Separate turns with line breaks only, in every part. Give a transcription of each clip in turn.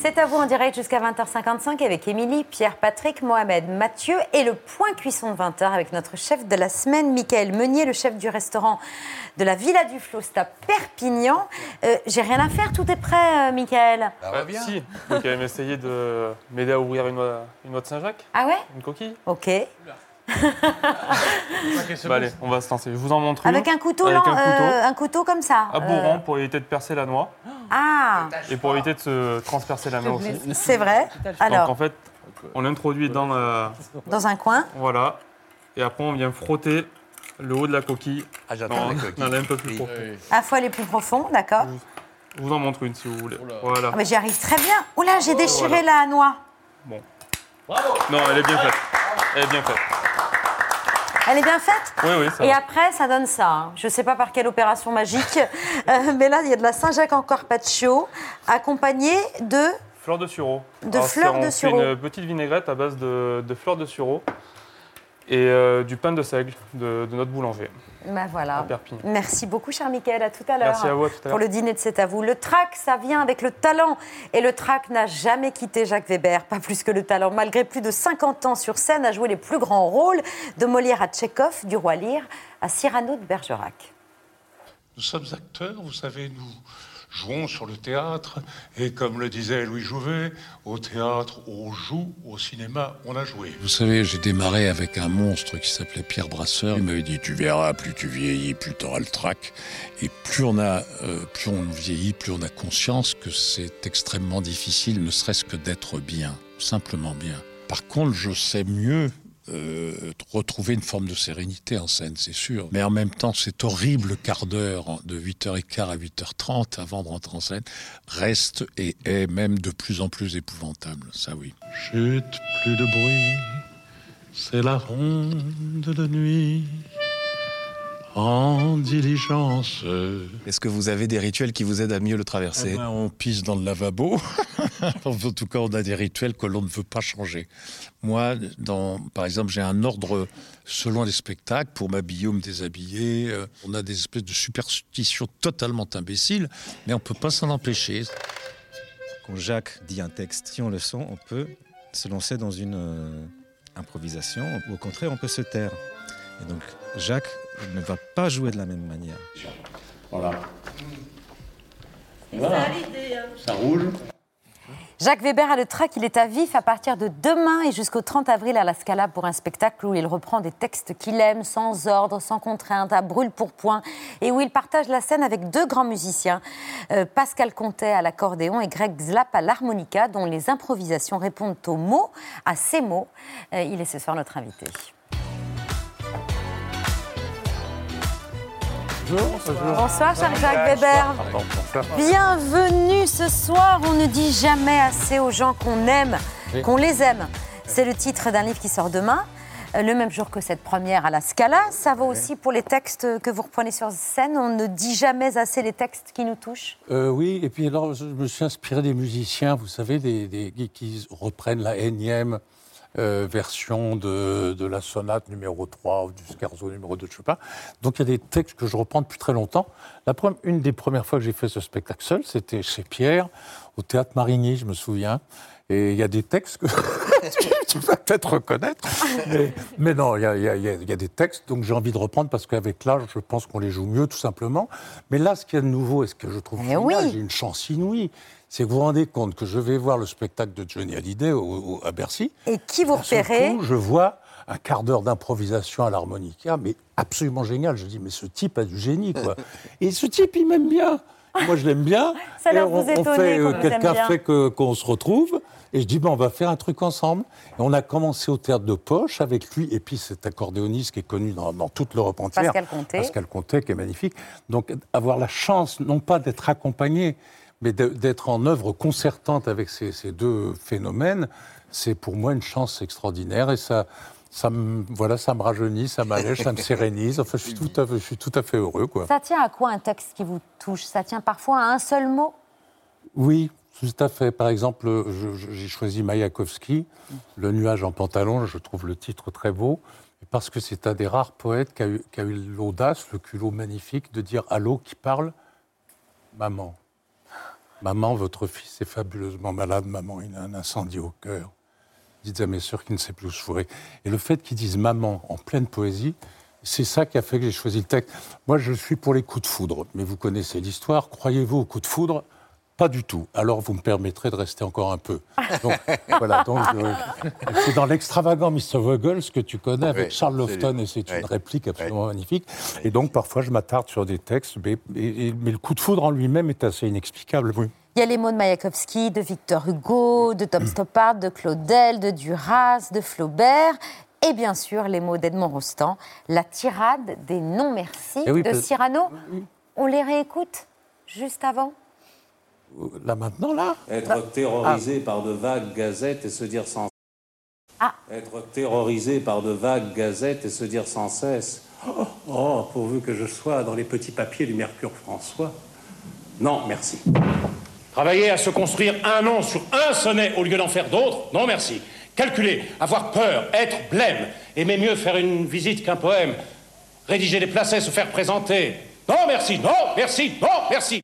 C'est à vous en direct jusqu'à 20h55 avec Émilie, Pierre, Patrick, Mohamed, Mathieu et le point cuisson de 20h avec notre chef de la semaine, Michael Meunier, le chef du restaurant de la Villa du Flost à Perpignan. Euh, J'ai rien à faire, tout est prêt, euh, Michael.
Bah,
Ouais,
reviens.
Si, vous pouvez quand même essayer de m'aider à ouvrir une noix, une noix de Saint-Jacques,
Ah ouais?
Une coquille.
Ok.
Bah, allez, on va se lancer. Je vous en montre une.
Avec un couteau,
Avec un couteau.
euh, un couteau comme ça.
À
Euh,
bourron pour éviter de percer la noix
Ah,
et pour éviter de se transpercer la main aussi.
c'est vrai.
Donc en
Alors,
fait, on l'introduit dans la...
dans un coin.
Voilà. Et après, on vient frotter le haut de la coquille.
Ah,
Non,
j'adore les coquilles.
non, là, un peu plus
Oui.
profond.
À fois les plus profonds, d'accord.
Je vous en montre une si vous voulez. Voilà.
Ah, mais j'y arrive très bien. Oula, j'ai déchiré la noix.
Non, elle est bien faite. Elle est bien faite.
Elle est bien faite
Oui, oui, ça
Et
va.
après, ça donne ça. hein. Je ne sais pas par quelle opération magique, euh, mais là, il y a de la Saint-Jacques en carpaccio, accompagnée de.
Fleur de sureau.
De
Alors,
fleurs de sureau.
une petite vinaigrette à base de, de fleurs de sureau et euh, du pain de seigle de, de notre boulanger
Ben voilà.
à Perpignan.
Merci beaucoup, cher Michael. À tout à l'heure.
Merci à vous, à tout à
Pour le dîner de C'est à vous. Le trac, ça vient avec le talent. Et le trac n'a jamais quitté Jacques Weber, pas plus que le talent. Malgré plus de 50 ans sur scène, a joué les plus grands rôles, de Molière à Tchekhov, du Roi Lear à Cyrano de Bergerac.
Nous sommes acteurs, vous savez, nous jouons sur le théâtre, et comme le disait Louis Jouvet, au théâtre on joue, au cinéma on a joué.
Vous savez, j'ai démarré avec un monstre qui s'appelait Pierre Brasseur. Il m'avait dit, tu verras, plus tu vieillis, plus tu auras le trac. Et plus on, a, euh, plus on vieillit, plus on a conscience que c'est extrêmement difficile, ne serait-ce que d'être bien, simplement bien. Par contre, je sais mieux euh, retrouver une forme de sérénité en scène, c'est sûr. Mais en même temps, cet horrible quart d'heure de 8h15 à 8h30 avant de rentrer en scène reste et est même de plus en plus épouvantable, ça oui.
Chut, plus de bruit, c'est la ronde de nuit, en diligence.
Est-ce que vous avez des rituels qui vous aident à mieux le
Eh
traverser
ben, on pisse dans le lavabo. en tout cas, on a des rituels que l'on ne veut pas changer. Moi, dans, par exemple, j'ai un ordre selon les spectacles pour m'habiller ou me déshabiller. Euh, On a des espèces de superstitions totalement imbéciles, mais on peut pas s'en empêcher.
Quand Jacques dit un texte, si on le sent, on peut se lancer dans une euh, improvisation. Au contraire, on peut se taire. Et donc, Jacques ne va pas jouer de la même manière.
Jacques Weber a le trac, il est à vif à partir de demain et jusqu'au 30 avril à la Scala pour un spectacle où il reprend des textes qu'il aime, sans ordre, sans contrainte, à brûle pour point, et où il partage la scène avec deux grands musiciens, euh, Pascal Contet à l'accordéon et Greg Zlap à l'harmonica, dont les improvisations répondent aux mots, à ces mots. Euh, il est ce soir notre invité. Bonsoir, cher Jacques Weber. Bienvenue ce soir. On ne dit jamais assez aux gens qu'on aime, qu'on les aime. C'est le titre d'un livre qui sort demain, euh, le même jour que cette première à la Scala. Ça vaut aussi pour les textes que vous reprenez sur scène. On ne dit jamais assez les textes qui nous touchent.
Euh, oui, et puis alors je me suis inspiré des musiciens, vous savez, des, des- qui- qui reprennent la énième euh, version de, de la sonate numéro 3 ou du scherzo numéro 2 de Chopin. Donc il y a des textes que je reprends depuis très longtemps. La pre- une des premières fois que j'ai fait ce spectacle seul, c'était chez Pierre, au théâtre Marigny, je me souviens. Et il y a des textes que tu, vas peut-être reconnaître. Mais, mais non, y y il y a des textes, donc j'ai envie de reprendre parce qu'avec l'âge, je pense qu'on les joue mieux, tout simplement. Mais là, ce qu'il y a de nouveau et ce que je trouve
Eh
génial,
oui.
j'ai une chance inouïe, c'est que vous vous rendez compte que je vais voir le spectacle de Johnny Hallyday au- au- à Bercy.
Et qui vous repérez
je vois un quart d'heure d'improvisation à l'harmonica, mais absolument génial. Je dis, mais ce type a du génie, quoi. Et ce type, il m'aime bien. Moi, je l'aime bien.
Ça doit
on,
vous
on fait, euh, quelqu'un fait qu'on se retrouve. Et je dis, ben, on va faire un truc ensemble. Et on a commencé au théâtre de Poche avec lui, et puis cet accordéoniste qui est connu dans, dans toute l'Europe entière.
Pascal Conté.
Pascal Conté, qui est magnifique. Donc, avoir la chance, non pas d'être accompagné, mais d'être en œuvre concertante avec ces, ces deux phénomènes, c'est pour moi une chance extraordinaire. Et ça, ça me, voilà, ça me rajeunit, ça m'allège, ça me sérénise. Enfin, je suis tout à fait, je suis tout à fait heureux, quoi.
Ça tient à quoi un texte qui vous touche? Ça tient parfois à un seul mot?
Oui, Tout à fait. Par exemple, j'ai choisi Mayakovsky, Le nuage en pantalon, je trouve le titre très beau, parce que c'est un des rares poètes qui a eu, l'audace, le culot magnifique de dire à l'eau qui parle? Maman, maman, votre fils est fabuleusement malade, maman, il a un incendie au cœur. Dites à mes sœurs qu'il ne sait plus où se fourrer. Et le fait qu'ils disent maman en pleine poésie, c'est ça qui a fait que j'ai choisi le texte. Moi, je suis pour les coups de foudre, mais vous connaissez l'histoire. Croyez-vous aux coups de foudre? Pas du tout. Alors, vous me permettrez de rester encore un peu. Donc, voilà. Donc, euh, c'est dans l'extravagant Mr. Vogel, ce que tu connais, avec
Oui,
Charles Lofton, et c'est
Oui.
une réplique absolument magnifique. Et donc, parfois, je m'attarde sur des textes, mais, et- et- mais le coup de foudre en lui-même est assez inexplicable. Oui.
Il y a les mots de Mayakovsky, de Victor Hugo, de Tom Stoppard, de Claudel, de Duras, de Flaubert. Et bien sûr, les mots d'Edmond Rostand, la tirade des non-merci
Eh oui,
de Cyrano. On les réécoute juste avant?
Là, maintenant, là
Être terrorisé par de vagues gazettes et se dire sans
Ah.
Être terrorisé par de vagues gazettes et se dire sans cesse Oh, oh, pourvu que je sois dans les petits papiers du Mercure François. Non, merci.
Travailler à se construire un nom sur un sonnet au lieu d'en faire d'autres Non, merci. Calculer, avoir peur, être blême, aimer mieux faire une visite qu'un poème, rédiger des placets, se faire présenter. Non, merci, non, merci, non, merci.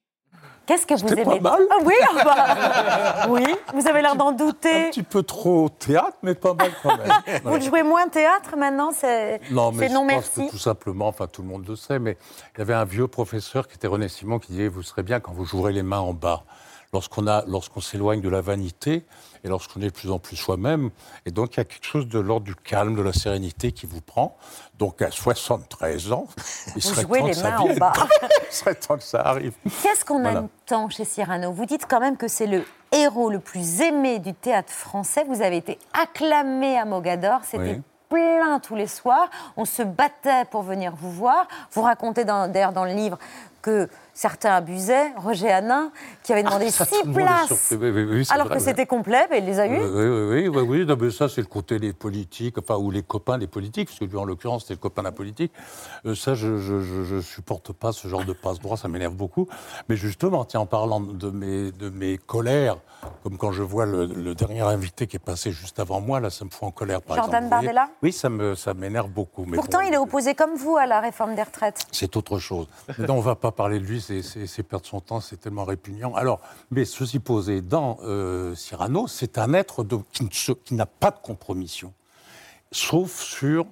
Qu'est-ce que vous aimez
pas mal.
Ah oui, ah bah, oui, vous avez l'air d'en
Un
douter.
petit peu trop théâtre, mais pas mal quand même.
Vous jouez moins théâtre maintenant, c'est
Non, mais
c'est
je
non
pense
merci.
que tout simplement, enfin tout le monde le sait, mais il y avait un vieux professeur qui était René Simon qui disait Vous serez bien quand vous jouerez les mains en bas. Lorsqu'on a- lorsqu'on s'éloigne de la vanité et lorsqu'on est de plus en plus soi-même. Et donc il y a quelque chose de l'ordre du calme, de la sérénité qui vous prend. Donc à 73 ans, il
Vous
serait
jouez
temps
les
que ça vienne. il serait temps que ça arrive.
Qu'est-ce qu'on
Voilà.
tant chez Cyrano? Vous dites quand même que c'est le héros le plus aimé du théâtre français. Vous avez été acclamé à Mogador. C'était
Oui.
plein tous les soirs. On se battait pour venir vous voir. Vous racontez dans- d'ailleurs dans le livre que certains abusaient. Roger Hanin, qui avait demandé
Ah, Ça,
six places.
Oui, oui, oui,
alors
vrai,
que c'était complet, mais il les a eues.
Oui, oui, oui, non, mais ça c'est le côté des politiques, enfin, ou les copains des politiques, parce que lui en l'occurrence c'était le copain de la politique. Euh, ça, je, je supporte pas ce genre de passe-droit, ça m'énerve beaucoup. Mais justement, tiens, en parlant de mes, de mes colères, comme quand je vois le, le dernier invité qui est passé juste avant moi, là, ça me fout en colère, par
Jordan
exemple.
Bardella
Oui, ça me, ça m'énerve beaucoup. Mais
Pourtant,
bon,
il est opposé comme vous à la réforme des retraites.
c'est autre chose. Mais non, on ne va pas parler de lui, c'est perdre son temps, c'est tellement répugnant. Alors, mais ceci posé, dans euh, Cyrano, c'est un être de- qui n'a pas de compromission, sauf sur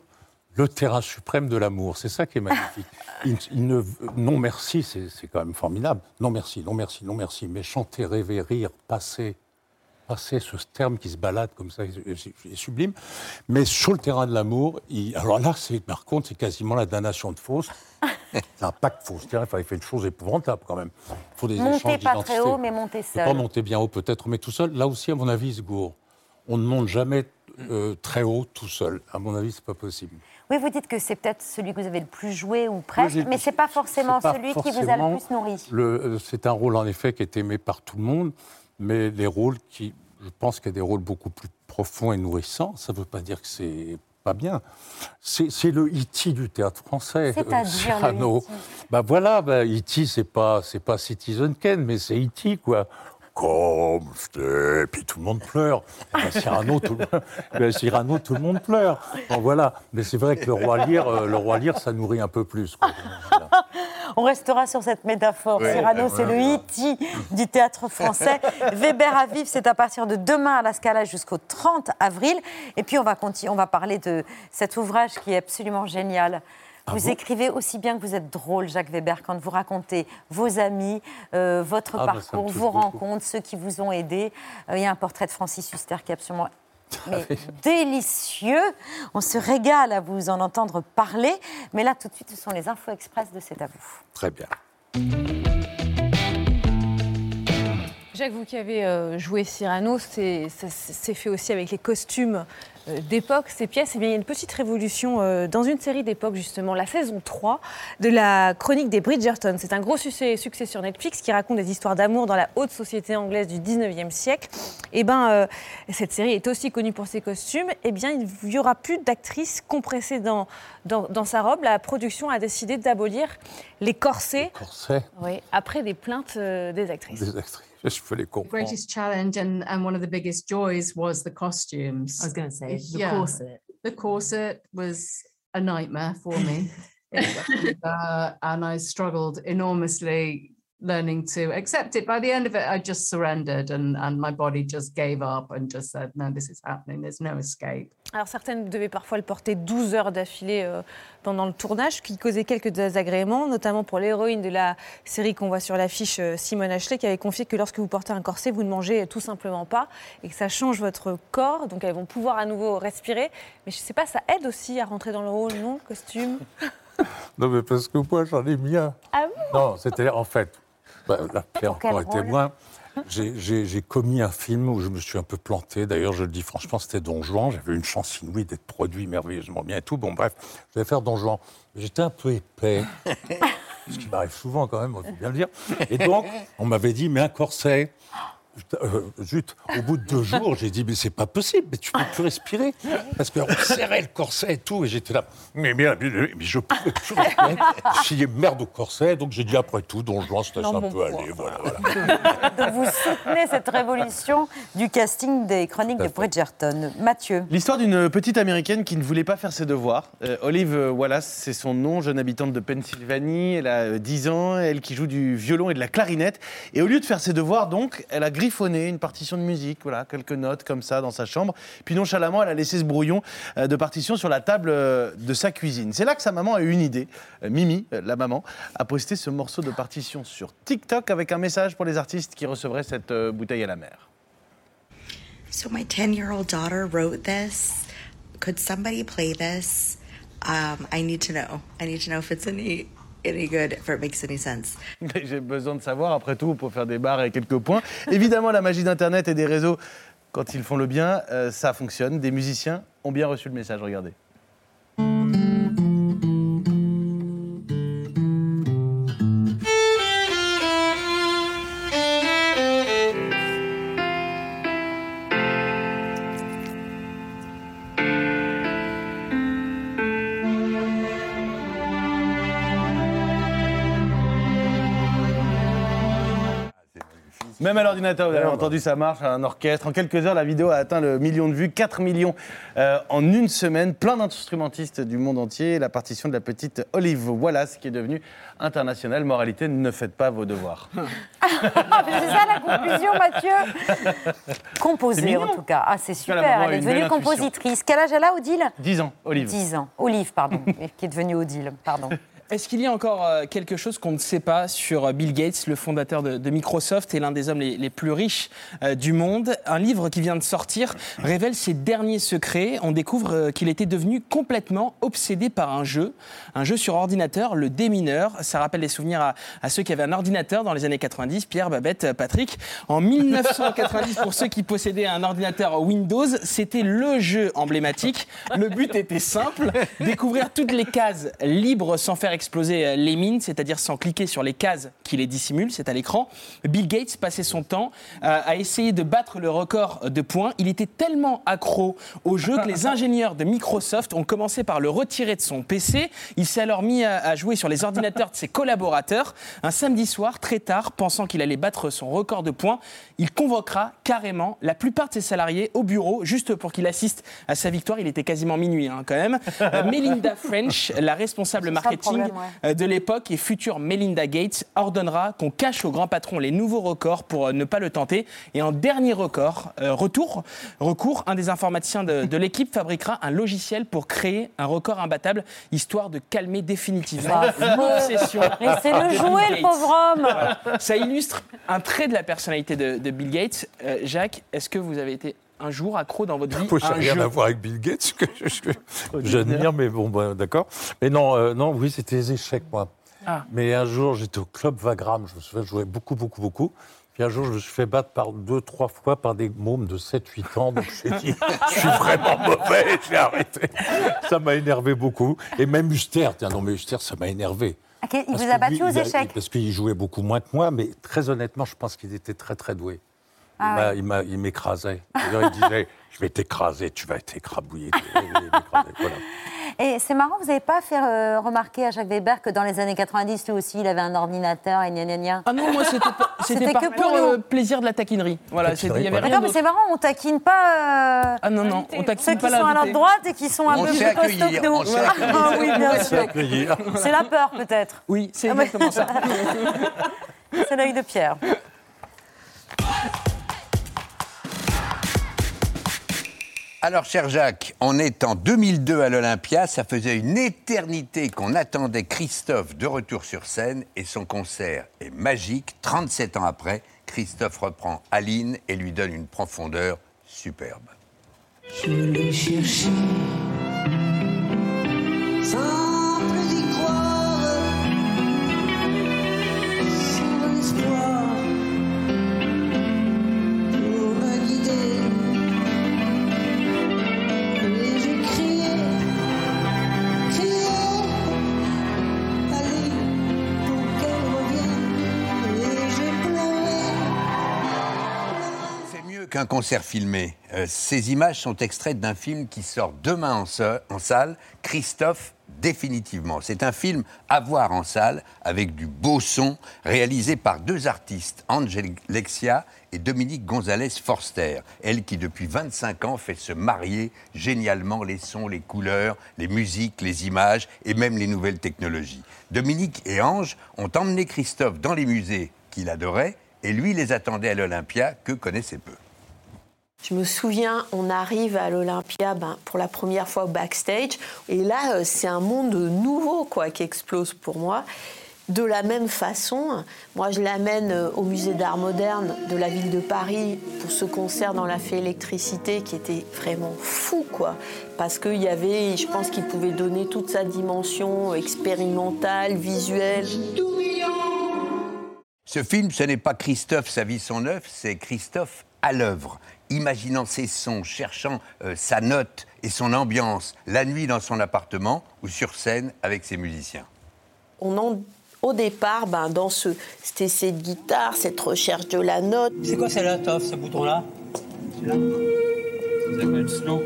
le terrain suprême de l'amour. C'est ça qui est magnifique. Il, il ne, non merci, c'est quand même formidable. Non merci, non merci, non merci. Mais chanter, rêver, rire, passer, passer ce terme qui se balade comme ça, est, sublime. Mais sur le terrain de l'amour, il- alors là, c'est par contre, c'est quasiment la damnation de Faust. C'est un pacte enfin, il fait une chose épouvantable quand même. Il faut des
Montez
échanges
pas très haut, mais montez
Il faut pas
seul.
monter bien haut peut-être, mais tout seul. Là aussi, à mon avis, se gourre. On ne monte jamais euh, très haut tout seul. À mon avis, c'est pas possible.
Oui, vous dites que c'est peut-être celui que vous avez le plus joué ou presque,
j'ai-
mais c'est pas forcément
pas
celui qui vous a le plus nourri.
le- euh, C'est un rôle en effet qui est aimé par tout le monde, mais les rôles qui, je pense qu'il y a des rôles beaucoup plus profonds et nourrissants. Ça ne veut pas dire que c'est pas bien. C'est le E.T. du théâtre français.
C'est-à-dire
euh, Cyrano.
E.T..
Bah voilà, bah, E.T. c'est pas c'est pas Citizen Kane, mais c'est E.T. quoi. Comme c'était, puis tout le monde pleure. Eh ben, Cyrano, tout le, ben, Cyrano, tout le monde pleure. Bon, voilà. Mais c'est vrai que le roi Lear, euh, le roi Lear, ça nourrit un peu plus. quoi. Voilà.
On restera sur cette métaphore.
Oui,
Cyrano,
oui,
c'est le
oui.
E.T. du théâtre français. Weber à vivre, c'est à partir de demain à la Scala jusqu'au 30 avril. Et puis, on va, continuer, on va parler de cet ouvrage qui est absolument génial.
Ah
Vous écrivez aussi bien que vous êtes drôle, Jacques Weber, quand vous racontez vos amis, euh, votre
Ah, bah,
parcours, vos
beaucoup.
rencontres, ceux qui vous ont aidé. Euh, il y a un portrait de Francis Huster qui est absolument mais délicieux. On se régale à vous en entendre parler. Mais là, tout de suite, ce sont les infos express de C'est à vous.
Très bien.
Jacques, vous qui avez euh, joué Cyrano, c'est fait aussi avec les costumes euh, d'époque, ces pièces. Eh bien, il y a une petite révolution euh, dans une série d'époque, justement, la saison 3 de la chronique des Bridgerton. C'est un gros succès, succès sur Netflix qui raconte des histoires d'amour dans la haute société anglaise du 19e siècle. Et ben, euh, cette série est aussi connue pour ses costumes. Eh bien, il n'y aura plus d'actrices compressées dans, dans, dans sa robe. La production a décidé d'abolir les corsets
Corset
oui, après des plaintes des actrices.
des actrices. Je peux les
The greatest challenge and, and one of the biggest joys was the costumes.
I was going to say the
Yeah.
corset.
The corset was a nightmare for me. Uh, and I struggled enormously learning to accept it. By the end of it, I just surrendered and, and my body just gave up and just said, no, this is happening. There's no escape.
Alors certaines devaient parfois le porter 12 heures d'affilée euh, pendant le tournage, ce qui causait quelques désagréments, notamment pour l'héroïne de la série qu'on voit sur l'affiche, euh, Simone Ashley, qui avait confié que lorsque vous portez un corset, vous ne mangez tout simplement pas et que ça change votre corps, donc elles vont pouvoir à nouveau respirer. Mais je ne sais pas, ça aide aussi à rentrer dans le rôle, non? Costume?
Non, mais parce que moi, j'en ai mis un.
Ah bon?
Non, c'est-à-dire, en fait, bah, la Pierre encore est témoin. J'ai- commis un film où je me suis un peu planté. D'ailleurs, je le dis franchement, c'était Don Juan. J'avais une chance inouïe d'être produit merveilleusement bien et tout. Bon, bref, je vais faire Don Juan. J'étais un peu épais, ce qui m'arrive souvent quand même, il faut bien le dire. Et donc, on m'avait dit, mais un corset. Euh, zut, au bout de deux jours, j'ai dit, mais c'est pas possible, mais tu peux plus respirer. Parce qu'on serrait le corset et tout, et j'étais là, mais, mais, mais, mais je pouvais plus respirer. Je dit, merde au corset, donc j'ai dit, après tout, Don Juan, je laisse un
bon
peu aller. Voilà, voilà.
Donc vous soutenez cette révolution du casting des chroniques de Bridgerton. Mathieu.
L'histoire d'une petite américaine qui ne voulait pas faire ses devoirs. Euh, Olive Wallace, c'est son nom, jeune habitante de Pennsylvanie. Elle a euh, 10 ans, elle qui joue du violon et de la clarinette. Et au lieu de faire ses devoirs, donc, elle a griffonné une partition de musique, voilà, quelques notes comme ça dans sa chambre. Puis nonchalamment, elle a laissé ce brouillon euh, de partition sur la table euh, de sa cuisine. C'est là que sa maman a eu une idée. Euh, Mimi, la maman, a posté ce morceau de partition sur TikTok avec un message pour les artistes qui recevraient cette bouteille à la mer.
So my 10 year old daughter wrote this. Could somebody play this? Um, I need to know. I need to know if it's any any good, if it makes any sense.
J'ai besoin de savoir, après tout, pour faire des barres et quelques points. Évidemment, la magie d'Internet et des réseaux, quand ils font le bien, euh, ça fonctionne. Des musiciens ont bien reçu le message, regardez. Même à l'ordinateur, vous avez entendu, ça marche, un orchestre. En quelques heures, la vidéo a atteint le million de vues, 4 millions euh, en une semaine. Plein d'instrumentistes du monde entier. La partition de la petite Olive Wallace, qui est devenue internationale. Moralité, ne faites pas vos devoirs.
Ah, mais c'est ça la conclusion, Mathieu
mignon.
en tout cas. Ah, c'est super. Elle est devenue compositrice. Quel âge elle a, Odile?
10 ans, Olive.
10 ans. Olive, pardon, qui est devenue Odile. Pardon.
Est-ce qu'il y a encore euh, quelque chose qu'on ne sait pas sur euh, Bill Gates, le fondateur de, Microsoft et l'un des hommes les, plus riches euh, du monde? Un livre qui vient de sortir révèle ses derniers secrets. On découvre qu'il était devenu complètement obsédé par un jeu, un jeu sur ordinateur, le démineur. Ça rappelle les souvenirs à, ceux qui avaient un ordinateur dans les années 90, Pierre, Babette, Patrick. En 1990, pour ceux qui possédaient un ordinateur Windows, c'était le jeu emblématique. Le but était simple, découvrir toutes les cases libres sans faire exploser euh, les mines, c'est-à-dire sans cliquer sur les cases qui les dissimulent, c'est à l'écran. Bill Gates passait son temps euh, à essayer de battre le record de points. Il était tellement accro au jeu que les ingénieurs de Microsoft ont commencé par le retirer de son PC. Il s'est alors mis à, jouer sur les ordinateurs de ses collaborateurs. Un samedi soir, très tard, pensant qu'il allait battre son record de points, il convoquera carrément la plupart de ses salariés au bureau juste pour qu'il assiste à sa victoire. Il était quasiment minuit hein, quand même. Euh, Melinda French, la responsable marketing
ouais.
euh, de l'époque et future Melinda Gates, ordonnera qu'on cache au grand patron les nouveaux records pour euh, ne pas le tenter. Et en dernier record, euh, retour, recours, un des informaticiens de, de l'équipe fabriquera un logiciel pour créer un record imbattable, histoire de calmer définitivement
Bah,
l'obsession.
Laissez-le
de Bill
jouer, le pauvre homme.
Voilà. Ça illustre un trait de la personnalité de, de Bill Gates. Euh, Jacques, est-ce que vous avez été un jour accro dans votre vie à un
rien
jeu
à voir avec Bill Gates, que je- je- j'admire, mais bon, ben, d'accord. Mais non, euh, non, oui, c'était les échecs, moi.
Ah.
Mais un jour, j'étais au club Vagram, je me souviens, je jouais beaucoup, beaucoup, beaucoup. Puis un jour, je me suis fait battre par deux, trois fois par des mômes de 7-8 ans. Donc j'ai dit, je suis vraiment mauvais, j'ai arrêté. Ça m'a énervé beaucoup. Et même Huster, tiens, non, mais Huster, ça m'a énervé.
Il
Parce
vous a battu
lui,
aux échecs
Parce qu'il jouait beaucoup moins que moi, mais très honnêtement, je pense qu'il était très, très doué.
Ah ouais.
il il m'écrasait. Il disait Je vais t'écraser, tu vas t'écrabouiller. Voilà.
Et c'est marrant, vous n'avez pas fait euh, remarquer à Jacques Weber que dans les années 90, lui aussi, il avait un ordinateur et gna gna gna
Ah non, moi c'était par
que
pur euh, plaisir de la taquinerie. Voilà, c'était- il y avait rien
D'accord, mais c'est marrant, on taquine pas. euh,
Ah non, non, on taquine
Ceux qui sont à notre
l'invité.
droite et qui sont un
On
peu plus costauds que nous. Ah oui, bien sûr. C'est la peur, peut-être.
Oui, c'est
Ah ouais.
exactement ça.
c'est l'œil de Pierre.
Alors, cher Jacques, on est en 2002 à l'Olympia. Ça faisait une éternité qu'on attendait Christophe de retour sur scène et son concert est magique. 37 ans après, Christophe reprend Aline et lui donne une profondeur superbe.
Je l'ai cherché sans plus y croire,
qu'un concert filmé. Euh, ces images sont extraites d'un film qui sort demain en, sa- en salle, Christophe définitivement. C'est un film à voir en salle avec du beau son, réalisé par deux artistes, Angel Lexia et Dominique Gonzalez Forster. Elle qui depuis 25 ans fait se marier génialement les sons, les couleurs, les musiques, les images et même les nouvelles technologies. Dominique et Ange ont emmené Christophe dans les musées qu'il adorait et lui les attendait à l'Olympia que connaissait peu.
Je me souviens, on arrive à l'Olympia ben, pour la première fois au backstage, et là, euh, c'est un monde nouveau quoi qui explose pour moi. De la même façon, moi, je l'amène euh, au musée d'art moderne de la ville de Paris pour ce concert dans la fée électricité qui était vraiment fou, quoi. Parce qu'il y avait, je pense qu'il pouvait donner toute sa dimension expérimentale, visuelle.
Ce film, ce n'est pas Christophe, sa vie, son œuvre, c'est Christophe à l'œuvre, imaginant ses sons, cherchant euh, sa note et son ambiance, la nuit dans son appartement ou sur scène avec ses musiciens.
On en- au départ, ben, dans ce, cet essai de guitare, cette recherche de la note.
C'est quoi celle-là, Toff, ce bouton-là? Celui-là Ça s'appelle slow.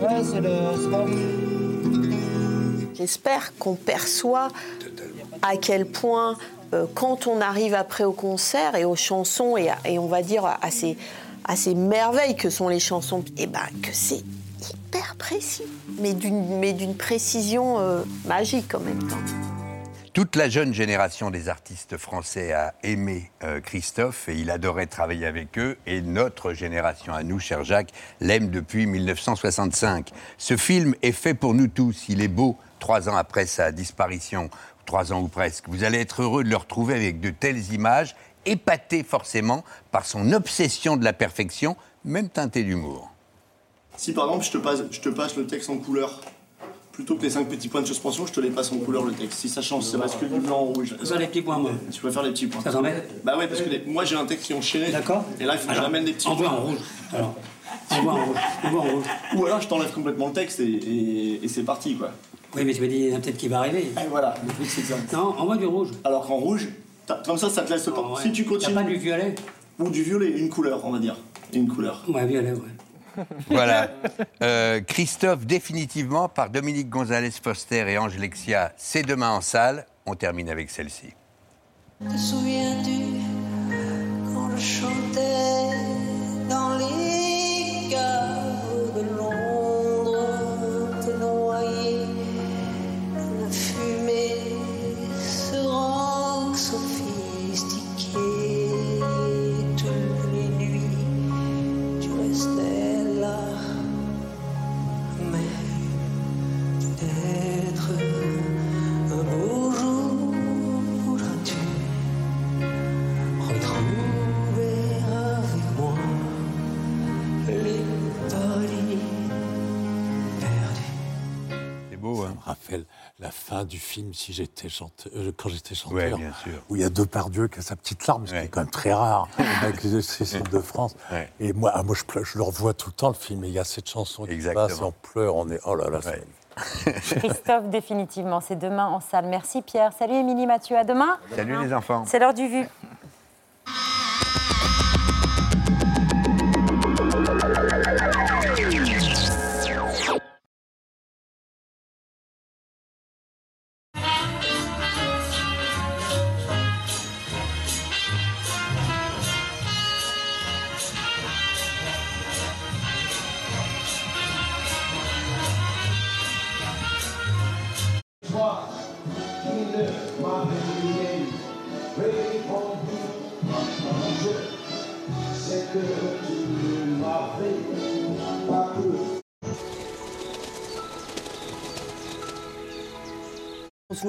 Ouais, c'est le slow.
J'espère qu'on perçoit à quel point, euh, quand on arrive après au concert et aux chansons, et, à- et on va dire à ces, à ces merveilles que sont les chansons, et ben, que c'est hyper précis, mais d'une mais d'une précision euh, magique en même temps.
Toute la jeune génération des artistes français a aimé euh, Christophe et il adorait travailler avec eux. Et notre génération à nous, cher Jacques, l'aime depuis 1965. Ce film est fait pour nous tous. Il est beau trois ans après sa disparition, trois ans ou presque. Vous allez être heureux de le retrouver avec de telles images, épaté forcément par son obsession de la perfection, même teintée d'humour.
Si par exemple je te, passe, je te passe le texte en couleur, plutôt que les 5 petits points de suspension, je te les passe en couleur le texte. Si ça change, ça bascule du blanc au rouge.
Ça, les petits points, moi.
Tu préfères les petits points.
Ça t'embête
Bah ouais, parce que les- moi j'ai un texte qui est enchaîné.
D'accord.
Et là il faut que j'amène des petits
envoie
points.
en rouge. Alors, envoie en rouge. Envoie en rouge.
Ou alors je t'enlève complètement le texte et, et- et c'est parti quoi.
Oui, mais tu me dis, il y en a peut-être qui va arriver.
Et voilà, le truc c'est ça.
Non, envoie du rouge.
Alors qu'en rouge, comme ça ça te laisse le temps.
ouais.
Si tu continues.
Pas du violet
Ou du violet, une couleur on va dire. Une couleur.
Ouais, violet, ouais.
Voilà. Euh, Christophe, définitivement, par Dominique Gonzalez Foster et Ange Lexia, c'est demain en salle. On termine avec celle-ci.
Te souviens-tu quand je chantais?
Fin du film si j'étais chanteur, euh, quand j'étais chanteur.
Ouais.
Où il y a Depardieu qui a sa petite larme, ce qui est quand même très rare avec les sessions de France. Et moi, ah, moi je, pleure, je le revois tout le temps le film. Et il y a cette chanson qui
Exactement.
passe, on pleure, on est oh là là. c'est-
Christophe, définitivement, c'est demain en salle. Merci Pierre. Salut Émilie Mathieu, à demain.
Salut les enfants.
C'est l'heure du vu.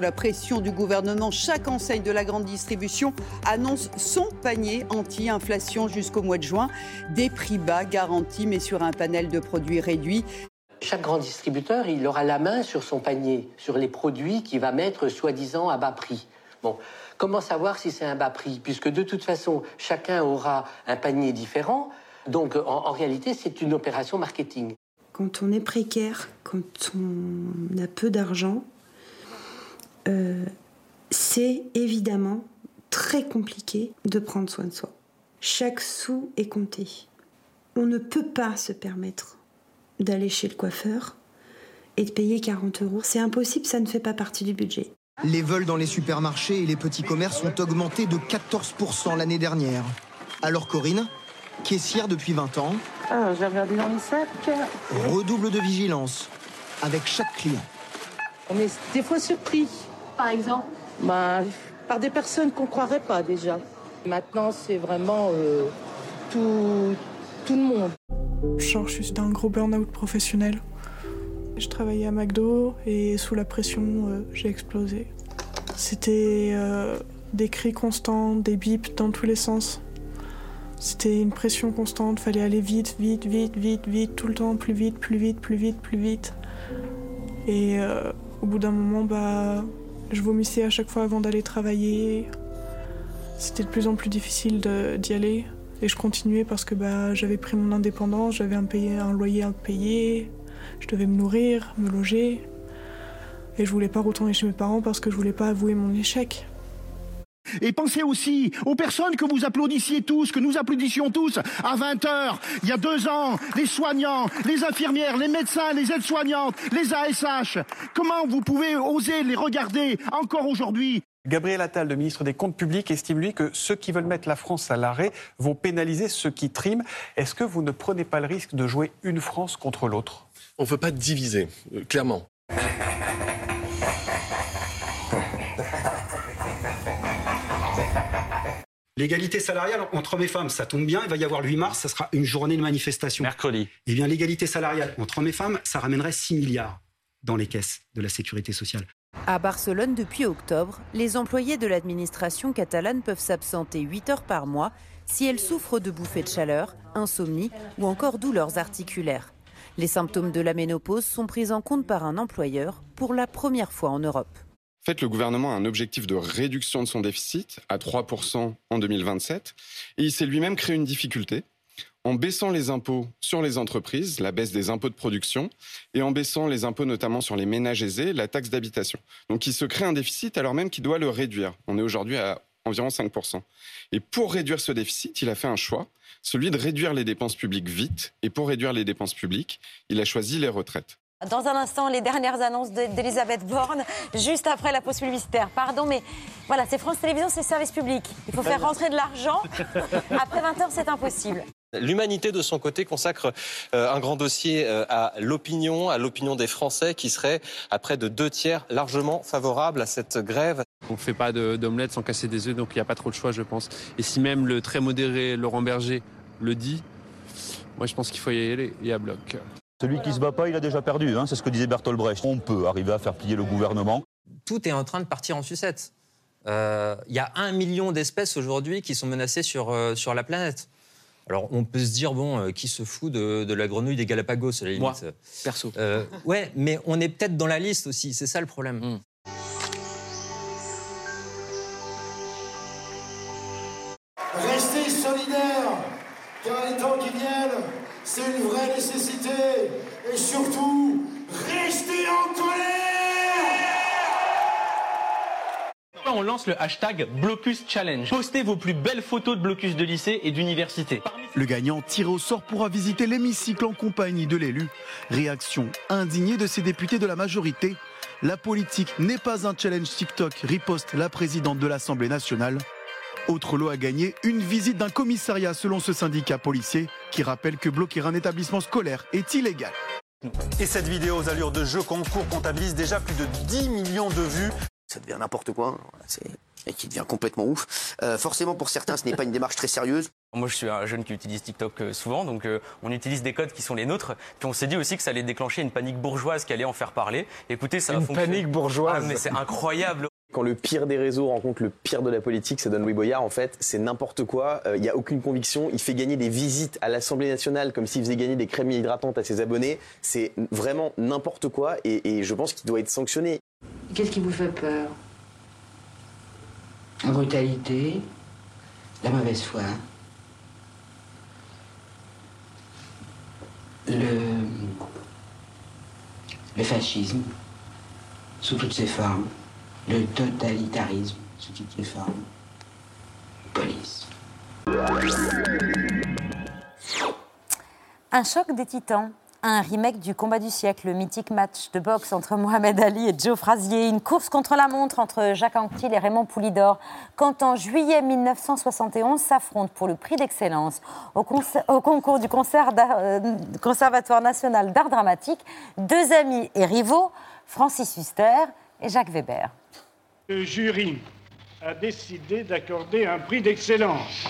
La pression du gouvernement, chaque enseigne de la grande distribution annonce son panier anti-inflation jusqu'au mois de juin. Des prix bas garantis, mais sur un panel de produits réduits.
Chaque grand distributeur, il aura la main sur son panier, sur les produits qu'il va mettre soi-disant à bas prix. Bon, comment savoir si c'est un bas prix? Puisque de toute façon, chacun aura un panier différent. Donc en, en réalité, c'est une opération marketing.
Quand on est précaire, quand on a peu d'argent, euh, c'est évidemment très compliqué de prendre soin de soi. Chaque sou est compté. On ne peut pas se permettre d'aller chez le coiffeur et de payer 40 euros. C'est impossible, ça ne fait pas partie du budget.
Les vols dans les supermarchés et les petits commerces ont augmenté de 14% l'année dernière. Alors Corinne, caissière depuis 20 ans,
Ah, j'ai regardé dans les sacs.
redouble de vigilance avec chaque client.
On est des fois surpris. Par exemple bah, Par des personnes qu'on ne croirait pas déjà. Maintenant, c'est vraiment euh, tout, tout le monde.
Genre, je suis dans un gros burn-out professionnel. Je travaillais à McDo et sous la pression, euh, j'ai explosé. C'était euh, des cris constants, des bips dans tous les sens. C'était une pression constante, fallait aller vite, vite, vite, vite, vite, tout le temps, plus vite, plus vite, plus vite, plus vite. Et euh, au bout d'un moment, bah, je vomissais à chaque fois avant d'aller travailler. C'était de plus en plus difficile d'y aller. Et je continuais parce que bah, j'avais pris mon indépendance, j'avais un loyer à payer, je devais me nourrir, me loger. Et je voulais pas retourner chez mes parents parce que je voulais pas avouer mon échec.
Et pensez aussi aux personnes que vous applaudissiez tous, que nous applaudissions tous à 20h, il y a deux ans, les soignants, les infirmières, les médecins, les aides-soignantes, les ASH. Comment vous pouvez oser les regarder encore aujourd'hui?
Gabriel Attal, le ministre des Comptes publics, estime lui que ceux qui veulent mettre la France à l'arrêt vont pénaliser ceux qui triment. Est-ce que vous ne prenez pas le risque de jouer une France contre l'autre?
On ne veut pas diviser, euh, clairement.
L'égalité salariale entre hommes et femmes, ça tombe bien, il va y avoir le 8 mars, ça sera une journée de manifestation. Mercredi. Eh bien, l'égalité salariale entre hommes et femmes, ça ramènerait 6 milliards dans les caisses de la sécurité sociale.
À Barcelone, depuis octobre, les employés de l'administration catalane peuvent s'absenter 8 heures par mois si elles souffrent de bouffées de chaleur, insomnie ou encore douleurs articulaires. Les symptômes de la ménopause sont pris en compte par un employeur pour la première fois en Europe.
En fait, le gouvernement a un objectif de réduction de son déficit à 3% en 2027 et il s'est lui-même créé une difficulté en baissant les impôts sur les entreprises, la baisse des impôts de production, et en baissant les impôts notamment sur les ménages aisés, la taxe d'habitation. Donc il se crée un déficit alors même qu'il doit le réduire. On est aujourd'hui à environ 5%. Et pour réduire ce déficit, il a fait un choix, celui de réduire les dépenses publiques vite. Et pour réduire les dépenses publiques, il a choisi les retraites.
Dans un instant, les dernières annonces de- d'Elisabeth Borne, juste après la pause publicitaire. Pardon, mais voilà, c'est France Télévisions, c'est service public. Il faut faire rentrer de l'argent. Après 20h, c'est impossible.
L'Humanité, de son côté, consacre euh, un grand dossier euh, à l'opinion, à l'opinion des Français, qui serait à près de deux tiers largement favorable à cette grève.
On ne fait pas de- d'omelette sans casser des œufs, donc il n'y a pas trop de choix, je pense. Et si même le très modéré Laurent Berger le dit, moi je pense qu'il faut y aller et à bloc.
Celui qui se bat pas, il a déjà perdu. hein, c'est ce que disait Bertolt Brecht. On peut arriver à faire plier le gouvernement.
tout est en train de partir en sucette. Euh, Il y a un million d'espèces aujourd'hui qui sont menacées sur, euh, sur la planète. Alors on peut se dire, bon, euh, qui se fout de, de la grenouille des Galapagos à la limite
Moi, perso.
Euh, ouais, mais on est peut-être dans la liste aussi, c'est ça le problème.
Restez
lance le hashtag Blocus Challenge. Postez vos plus belles photos de blocus de lycée et d'université.
Le gagnant tiré au sort pourra visiter l'hémicycle en compagnie de l'élu. Réaction indignée de ces députés de la majorité. La politique n'est pas un challenge TikTok, riposte la présidente de l'Assemblée nationale. Autre lot à gagner, une visite d'un commissariat selon ce syndicat policier qui rappelle que bloquer un établissement scolaire est illégal.
Et cette vidéo aux allures de jeu concours comptabilise déjà plus de 10 millions de vues.
Ça devient n'importe quoi, hein. c'est- et qui devient complètement ouf. Euh, forcément, pour certains, ce n'est pas une démarche très sérieuse.
Moi, je suis un jeune qui utilise TikTok euh, souvent, donc euh, on utilise des codes qui sont les nôtres. Puis on s'est dit aussi que ça allait déclencher une panique bourgeoise qui allait en faire parler. Écoutez, ça
Une
va fonctionner.
panique bourgeoise.
Ah, mais c'est incroyable.
Quand le pire des réseaux rencontre le pire de la politique, ça donne Louis Boyard. En fait, c'est n'importe quoi. Euh, Il n'y a aucune conviction. Il fait gagner des visites à l'Assemblée nationale comme s'il faisait gagner des crèmes hydratantes à ses abonnés. C'est vraiment n'importe quoi et, et je pense qu'il doit être sanctionné.
Qu'est-ce qui vous fait peur? La brutalité, la mauvaise foi, le, le fascisme sous toutes ses formes, le totalitarisme sous toutes ses formes, police.
Un choc des titans. Un remake du combat du siècle, le mythique match de boxe entre Mohamed Ali et Joe Frazier, une course contre la montre entre Jacques Anquetil et Raymond Poulidor, quand en juillet 1971 s'affrontent pour le prix d'excellence au, concours du euh, Conservatoire national d'art dramatique deux amis et rivaux, Francis Huster et Jacques Weber.
Le jury a décidé d'accorder un prix d'excellence.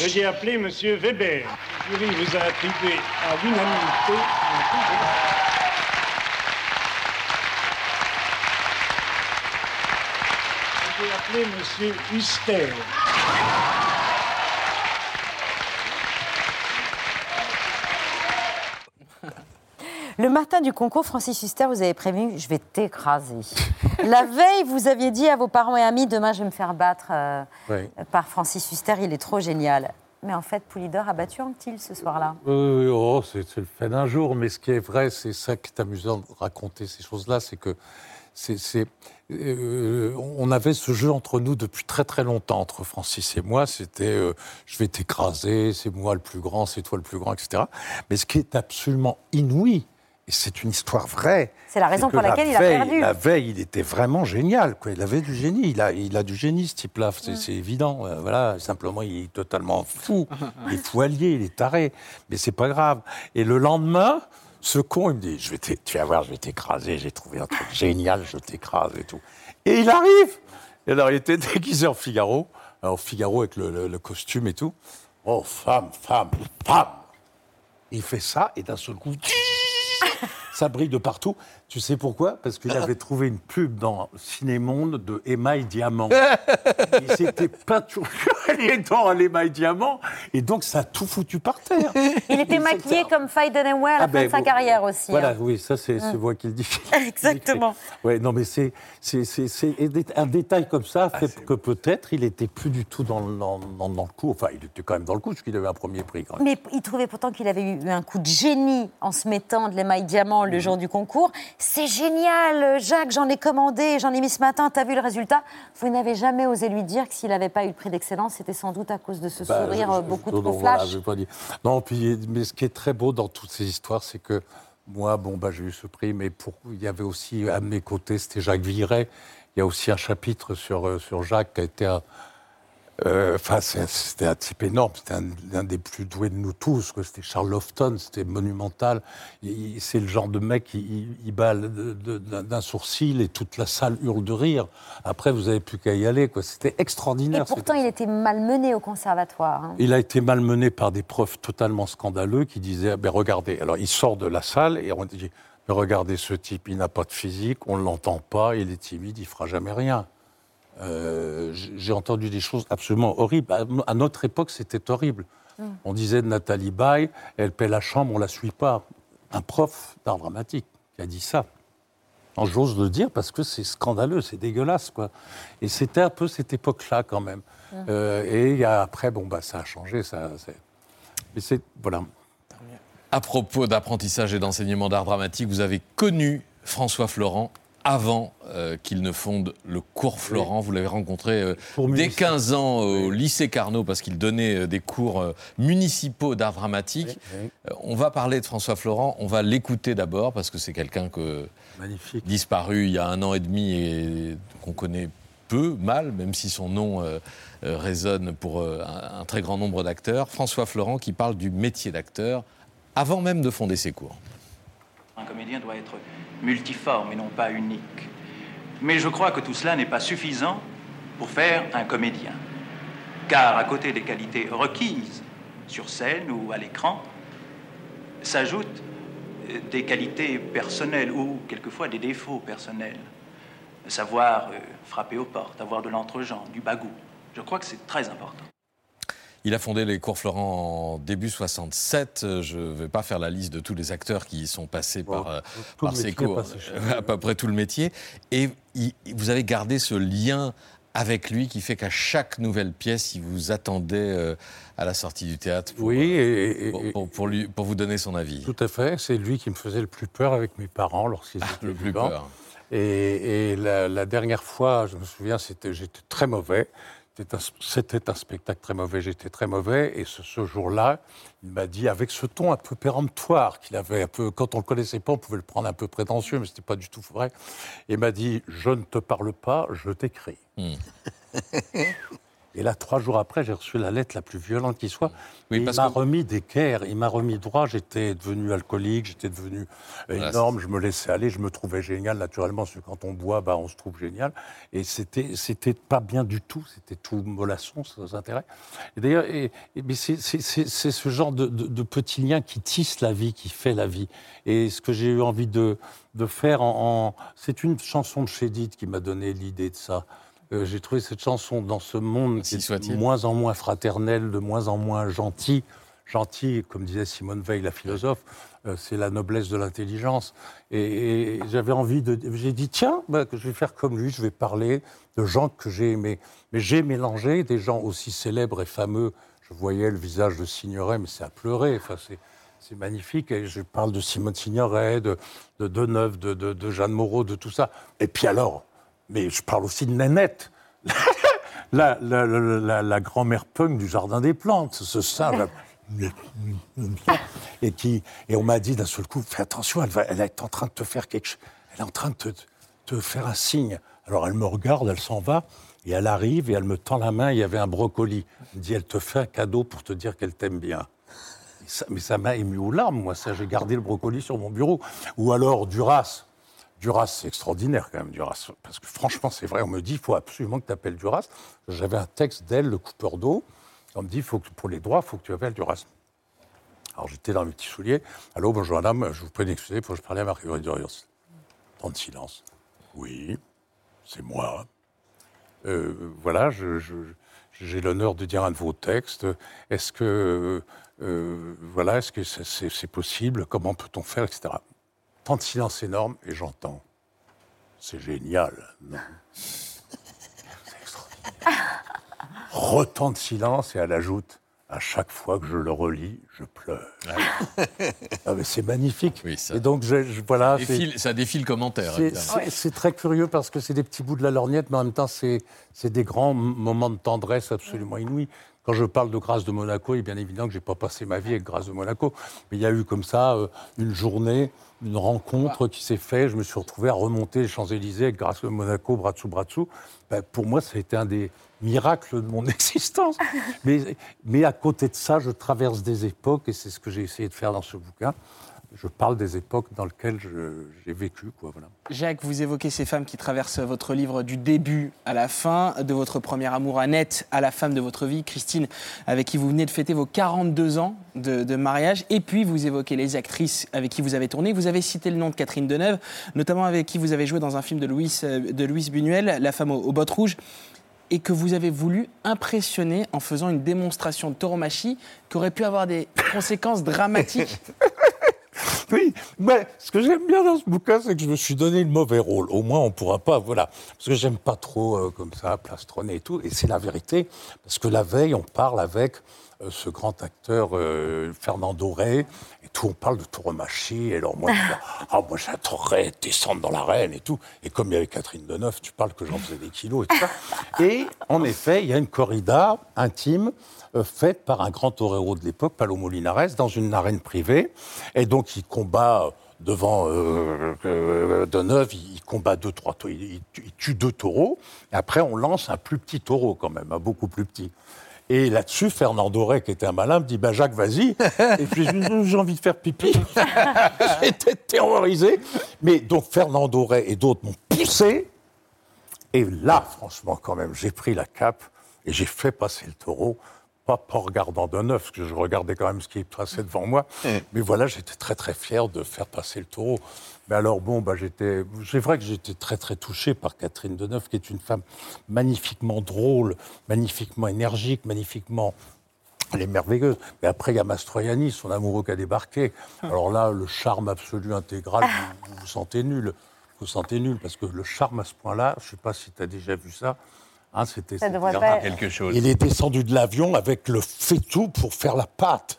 Veuillez appeler Monsieur Weber. Le jury vous a attribué à l'unanimité un prix d'excellence. Veuillez appeler Monsieur Huster.
Le matin du concours, Francis Huster, vous avez prévenu, je vais t'écraser. La veille, vous aviez dit à vos parents et amis, demain je vais me faire battre euh,
Oui.
par Francis Huster, il est trop génial. Mais en fait, Poulidor a battu Anquetil ce soir-là.
Oh, c'est le fait d'un jour, mais ce qui est vrai, c'est ça qui est amusant de raconter ces choses-là, c'est que c'est, c'est- euh, on avait ce jeu entre nous depuis très très longtemps, entre Francis et moi. C'était euh, je vais t'écraser, c'est moi le plus grand, c'est toi le plus grand, etc. Mais ce qui est absolument inouï, et c'est une histoire vraie.
C'est la raison pour laquelle il a
veille-
perdu.
La veille, il était vraiment génial. Quoi. Il avait du génie. Il a, il a du génie, ce type-là. C'est, c'est évident. Euh, voilà. Simplement, il est totalement fou. Il est fou allié, il est taré. Mais c'est pas grave. Et le lendemain, ce con, il me dit je vais Tu vas voir, je vais t'écraser. J'ai trouvé un truc génial, je t'écrase et tout. Et il arrive. Et alors, il était déguisé en Figaro. Alors, Figaro avec le, le- le costume et tout. Oh, femme, femme, femme. Il fait ça, et d'un seul coup, ça brille de partout. Tu sais pourquoi? Parce qu'il avait trouvé une pub dans Cinémonde de émail diamant. Il s'était pas tout les dents à l'émail diamant, et donc ça a tout foutu par terre.
Il était maquillé comme Faye Dunaway à la
Ah
fin
ben,
de sa carrière aussi.
Voilà,
hein.
oui, ça c'est
Mm.
moi qui le dis.
Exactement.
Ouais, non, mais c'est un détail comme ça
Ah,
fait que peut-être il était plus du tout dans, le- dans, dans- dans le coup. Enfin, il était quand même dans le coup, parce qu'il avait un premier prix. Quand même.
Mais il trouvait pourtant qu'il avait eu un coup de génie en se mettant de l'émail diamant le jour du concours. C'est génial, Jacques, j'en ai commandé, j'en ai mis ce matin, t'as vu le résultat? Vous n'avez jamais osé lui dire que s'il n'avait pas eu le prix d'excellence, c'était sans doute à cause de ce
Bah,
sourire
je-
euh,
je-
beaucoup
non,
trop
non, voilà,
flash.
je vais pas dire. Non, puis, mais ce qui est très beau dans toutes ces histoires, c'est que moi, bon, bah, j'ai eu ce prix, mais pour, il y avait aussi à mes côtés, c'était Jacques Viret. Il y a aussi un chapitre sur, euh, sur Jacques qui a été un. Euh, Enfin, c'était un type énorme, c'était un, l'un des plus doués de nous tous. C'était Charles Lofton, c'était monumental. C'est le genre de mec qui il, il bat le- de- de- d'un sourcil et toute la salle hurle de rire. Après, vous n'avez plus qu'à y aller. C'était
Et
extraordinaire. ce
pourtant, il était malmené au conservatoire. hein.
il a été malmené par des profs totalement scandaleux qui disaient ben regardez, alors il sort de la salle et on dit mais regardez ce type, il n'a pas de physique, on ne l'entend pas, il est timide, il fera jamais rien. Euh, J'ai entendu des choses absolument horribles. À, à notre époque, c'était horrible.
Mm.
On disait de Nathalie Baye, elle paie la chambre, on la suit pas. Un prof d'art dramatique qui a dit ça. J'ose le dire parce que c'est scandaleux, c'est dégueulasse, quoi. Et c'était un peu cette époque-là, quand même.
Mm.
Euh, et il y a- après, bon, bah, ça a changé, ça. Mais c'est voilà.
À propos d'apprentissage et d'enseignement d'art dramatique, vous avez connu François Florent avant euh, qu'il ne fonde le cours Florent. Vous l'avez rencontré euh, dès 15 ans au lycée Carnot parce qu'il donnait euh, des cours municipaux d'art dramatique. On va parler de François Florent, on va l'écouter d'abord parce que c'est quelqu'un que
Magnifique.
disparu il y a un an et demi et qu'on connaît peu, mal, même si son nom résonne pour un, un très grand nombre d'acteurs. François Florent qui parle du métier d'acteur avant même de fonder ses cours.
Comédien doit être multiforme et non pas unique. Mais je crois que tout cela n'est pas suffisant pour faire un comédien. Car à côté des qualités requises sur scène ou à l'écran, s'ajoutent des qualités personnelles ou quelquefois des défauts personnels. Savoir euh, frapper aux portes, avoir de l'entre-gens, du bagou. Je crois que c'est très important.
Il a fondé les cours Florent en début 67. Je ne vais pas faire la liste de tous les acteurs qui y sont passés par, euh, par ces cours, Euh, à peu près tout le métier. Et il- vous avez gardé ce lien avec lui qui fait qu'à chaque nouvelle pièce, il vous attendait euh, à la sortie du théâtre pour,
Oui, et- et-
pour, pour- pour lui, pour vous donner son avis.
Tout à fait. C'est lui qui me faisait le plus peur avec mes parents lorsqu'ils étaient
Ah, le plus
vivants.
peur.
Et, et la, la dernière fois, je me souviens, j'étais très mauvais. C'était un, spectacle très mauvais, j'étais très mauvais. Et ce, ce jour-là, il m'a dit, avec ce ton un peu péremptoire qu'il avait, un peu, quand on ne le connaissait pas, on pouvait le prendre un peu prétentieux, mais ce n'était pas du tout vrai. Il m'a dit, je ne te parle pas, je t'écris.
Hmm.
Et là, trois jours après, j'ai reçu la lettre la plus violente qui soit.
Oui,
il m'a
que-
remis d'équerre, il m'a remis droit. J'étais devenu alcoolique, j'étais devenu
Voilà,
énorme, je me laissais aller, je me trouvais génial, naturellement, parce que quand on boit, bah, on se trouve génial. Et c'était, c'était pas bien du tout, c'était tout mollasson, sans intérêt. Et d'ailleurs, et, et- mais c'est, c'est- c'est- c'est ce genre de, de, de petit lien qui tisse la vie, qui fait la vie. Et ce que j'ai eu envie de, de faire en, en- C'est une chanson de Chédid qui m'a donné l'idée de ça. Euh, j'ai trouvé cette chanson dans ce monde qui est de moins en moins fraternel, de moins en moins gentil. Gentil, comme disait Simone Veil, la philosophe, euh, c'est la noblesse de l'intelligence. Et, et j'avais envie de. J'ai dit, tiens, bah, je vais faire comme lui, je vais parler de gens que j'ai aimés. Mais j'ai mélangé des gens aussi célèbres et fameux. Je voyais le visage de Signoret, mais c'est à pleurer. Enfin, c'est. C'est magnifique. Et je parle de Simone Signoret, de, de Deneuve, de, de, de Jeanne Moreau, de tout ça. Et puis alors, mais je parle aussi de Nanette. la, la, la, grand-mère punk du Jardin des Plantes, ce singe. Et, qui, et on m'a dit d'un seul coup, fais attention, elle, va, elle est en train de te faire quelque chose. Elle est en train de te, te faire un signe. Alors elle me regarde, elle s'en va, et elle arrive, et elle me tend la main, il y avait un brocoli. Elle me dit, elle te fait un cadeau pour te dire qu'elle t'aime bien. Ça- mais ça m'a ému aux larmes, moi, ça. J'ai gardé le brocoli sur mon bureau. Ou alors Duras. Duras, c'est extraordinaire quand même, Duras. Parce que franchement, c'est vrai, on me dit, il faut absolument que tu appelles Duras. J'avais un texte d'elle, le coupeur d'eau. On me dit, faut que, pour les droits, il faut que tu appelles Duras. Alors j'étais dans mes petits souliers. Allô, bonjour madame, je vous prie d'excuser, il faut que je parle à Marguerite Duras. Temps de silence. Oui, c'est moi. Euh, voilà, j'ai l'honneur de dire un de vos textes. Est-ce que, euh, voilà, est-ce que c'est possible? Comment peut-on faire, etc. Temps de silence énorme et j'entends. C'est génial. Non. C'est extraordinaire. Retent de silence et elle ajoute. À chaque fois que je le relis, je pleure. Ah, mais c'est magnifique. et donc, je, je- voilà.
Ça défile, ça défile commentaire.
c'est-
évidemment.
C'est c'est très curieux parce que c'est des petits bouts de la lorgnette, mais en même temps, c'est c'est des grands moments de tendresse absolument inouïs. Quand je parle de Grâce de Monaco, il est bien évident que je n'ai pas passé ma vie avec Grâce de Monaco, mais il y a eu comme ça euh, une journée, une rencontre qui s'est faite. Je me suis retrouvé à remonter les Champs-Élysées avec Grâce de Monaco, bras dessous, bras dessous. Ben, pour moi, ça a été un des miracles de mon existence. mais, mais à côté de ça, je traverse des époques, et c'est ce que j'ai essayé de faire dans ce bouquin. Je parle des époques dans lesquelles j'ai vécu. Quoi, voilà.
Jacques, vous évoquez ces femmes qui traversent votre livre du début à la fin, de votre premier amour Annette à la femme de votre vie, Christine, avec qui vous venez de fêter vos 42 ans de, de mariage. Et puis vous évoquez les actrices avec qui vous avez tourné. Vous avez cité le nom de Catherine Deneuve, notamment avec qui vous avez joué dans un film de Louis, euh, de Louise Buñuel, La femme aux, aux bottes rouges. Et que vous avez voulu impressionner en faisant une démonstration de tauromachie qui aurait pu avoir des conséquences dramatiques.
Oui, mais ce que j'aime bien dans ce bouquin, c'est que je me suis donné le mauvais rôle. Au moins, on pourra pas, voilà. Parce que j'aime pas trop euh, comme ça, plastronner et tout. Et c'est la vérité. Parce que la veille, on parle avec ce grand acteur euh, Fernand Doré et tout. On parle de tauromachie. Et alors, moi, je dis, ah, moi, j'adorerais descendre dans l'arène et tout. Et comme il y avait Catherine Deneuve, tu parles que j'en faisais des kilos et tout ça. Et en effet, il y a une corrida intime euh, faite par un grand torero de l'époque, Palomo Linares, dans une arène privée. Et donc, il combat euh, devant euh, euh, Deneuve, il combat deux, trois taureaux, il, il tue- il tue deux taureaux. Et après, on lance un plus petit taureau quand même, un beaucoup plus petit. Et là-dessus, Fernand Doré, qui était un malin, me dit bah, Jacques, vas-y. Et puis j'ai envie de faire pipi. J'étais terrorisé. Mais donc Fernand Doré et d'autres m'ont poussé. Et là, franchement, quand même, j'ai pris la cape et j'ai fait passer le taureau. Pas, pas en regardant de neuf, parce que je regardais quand même ce qui passait devant moi. Mais voilà, j'étais très très fier de faire passer le taureau. Mais alors bon, bah, j'étais, c'est vrai que j'étais très très touché par Catherine Deneuve, qui est une femme magnifiquement drôle, magnifiquement énergique, magnifiquement elle est merveilleuse. Mais après, il y a Mastroianni, son amoureux qui a débarqué. Alors là, le charme absolu intégral, vous vous, vous sentez nul. Vous vous sentez nul, parce que le charme à ce point-là, je ne sais pas si tu as déjà vu ça, hein, c'était...
Ça
c'était-
devrait pas-
quelque chose.
Il est descendu de l'avion avec le fait-tout pour faire la pâte.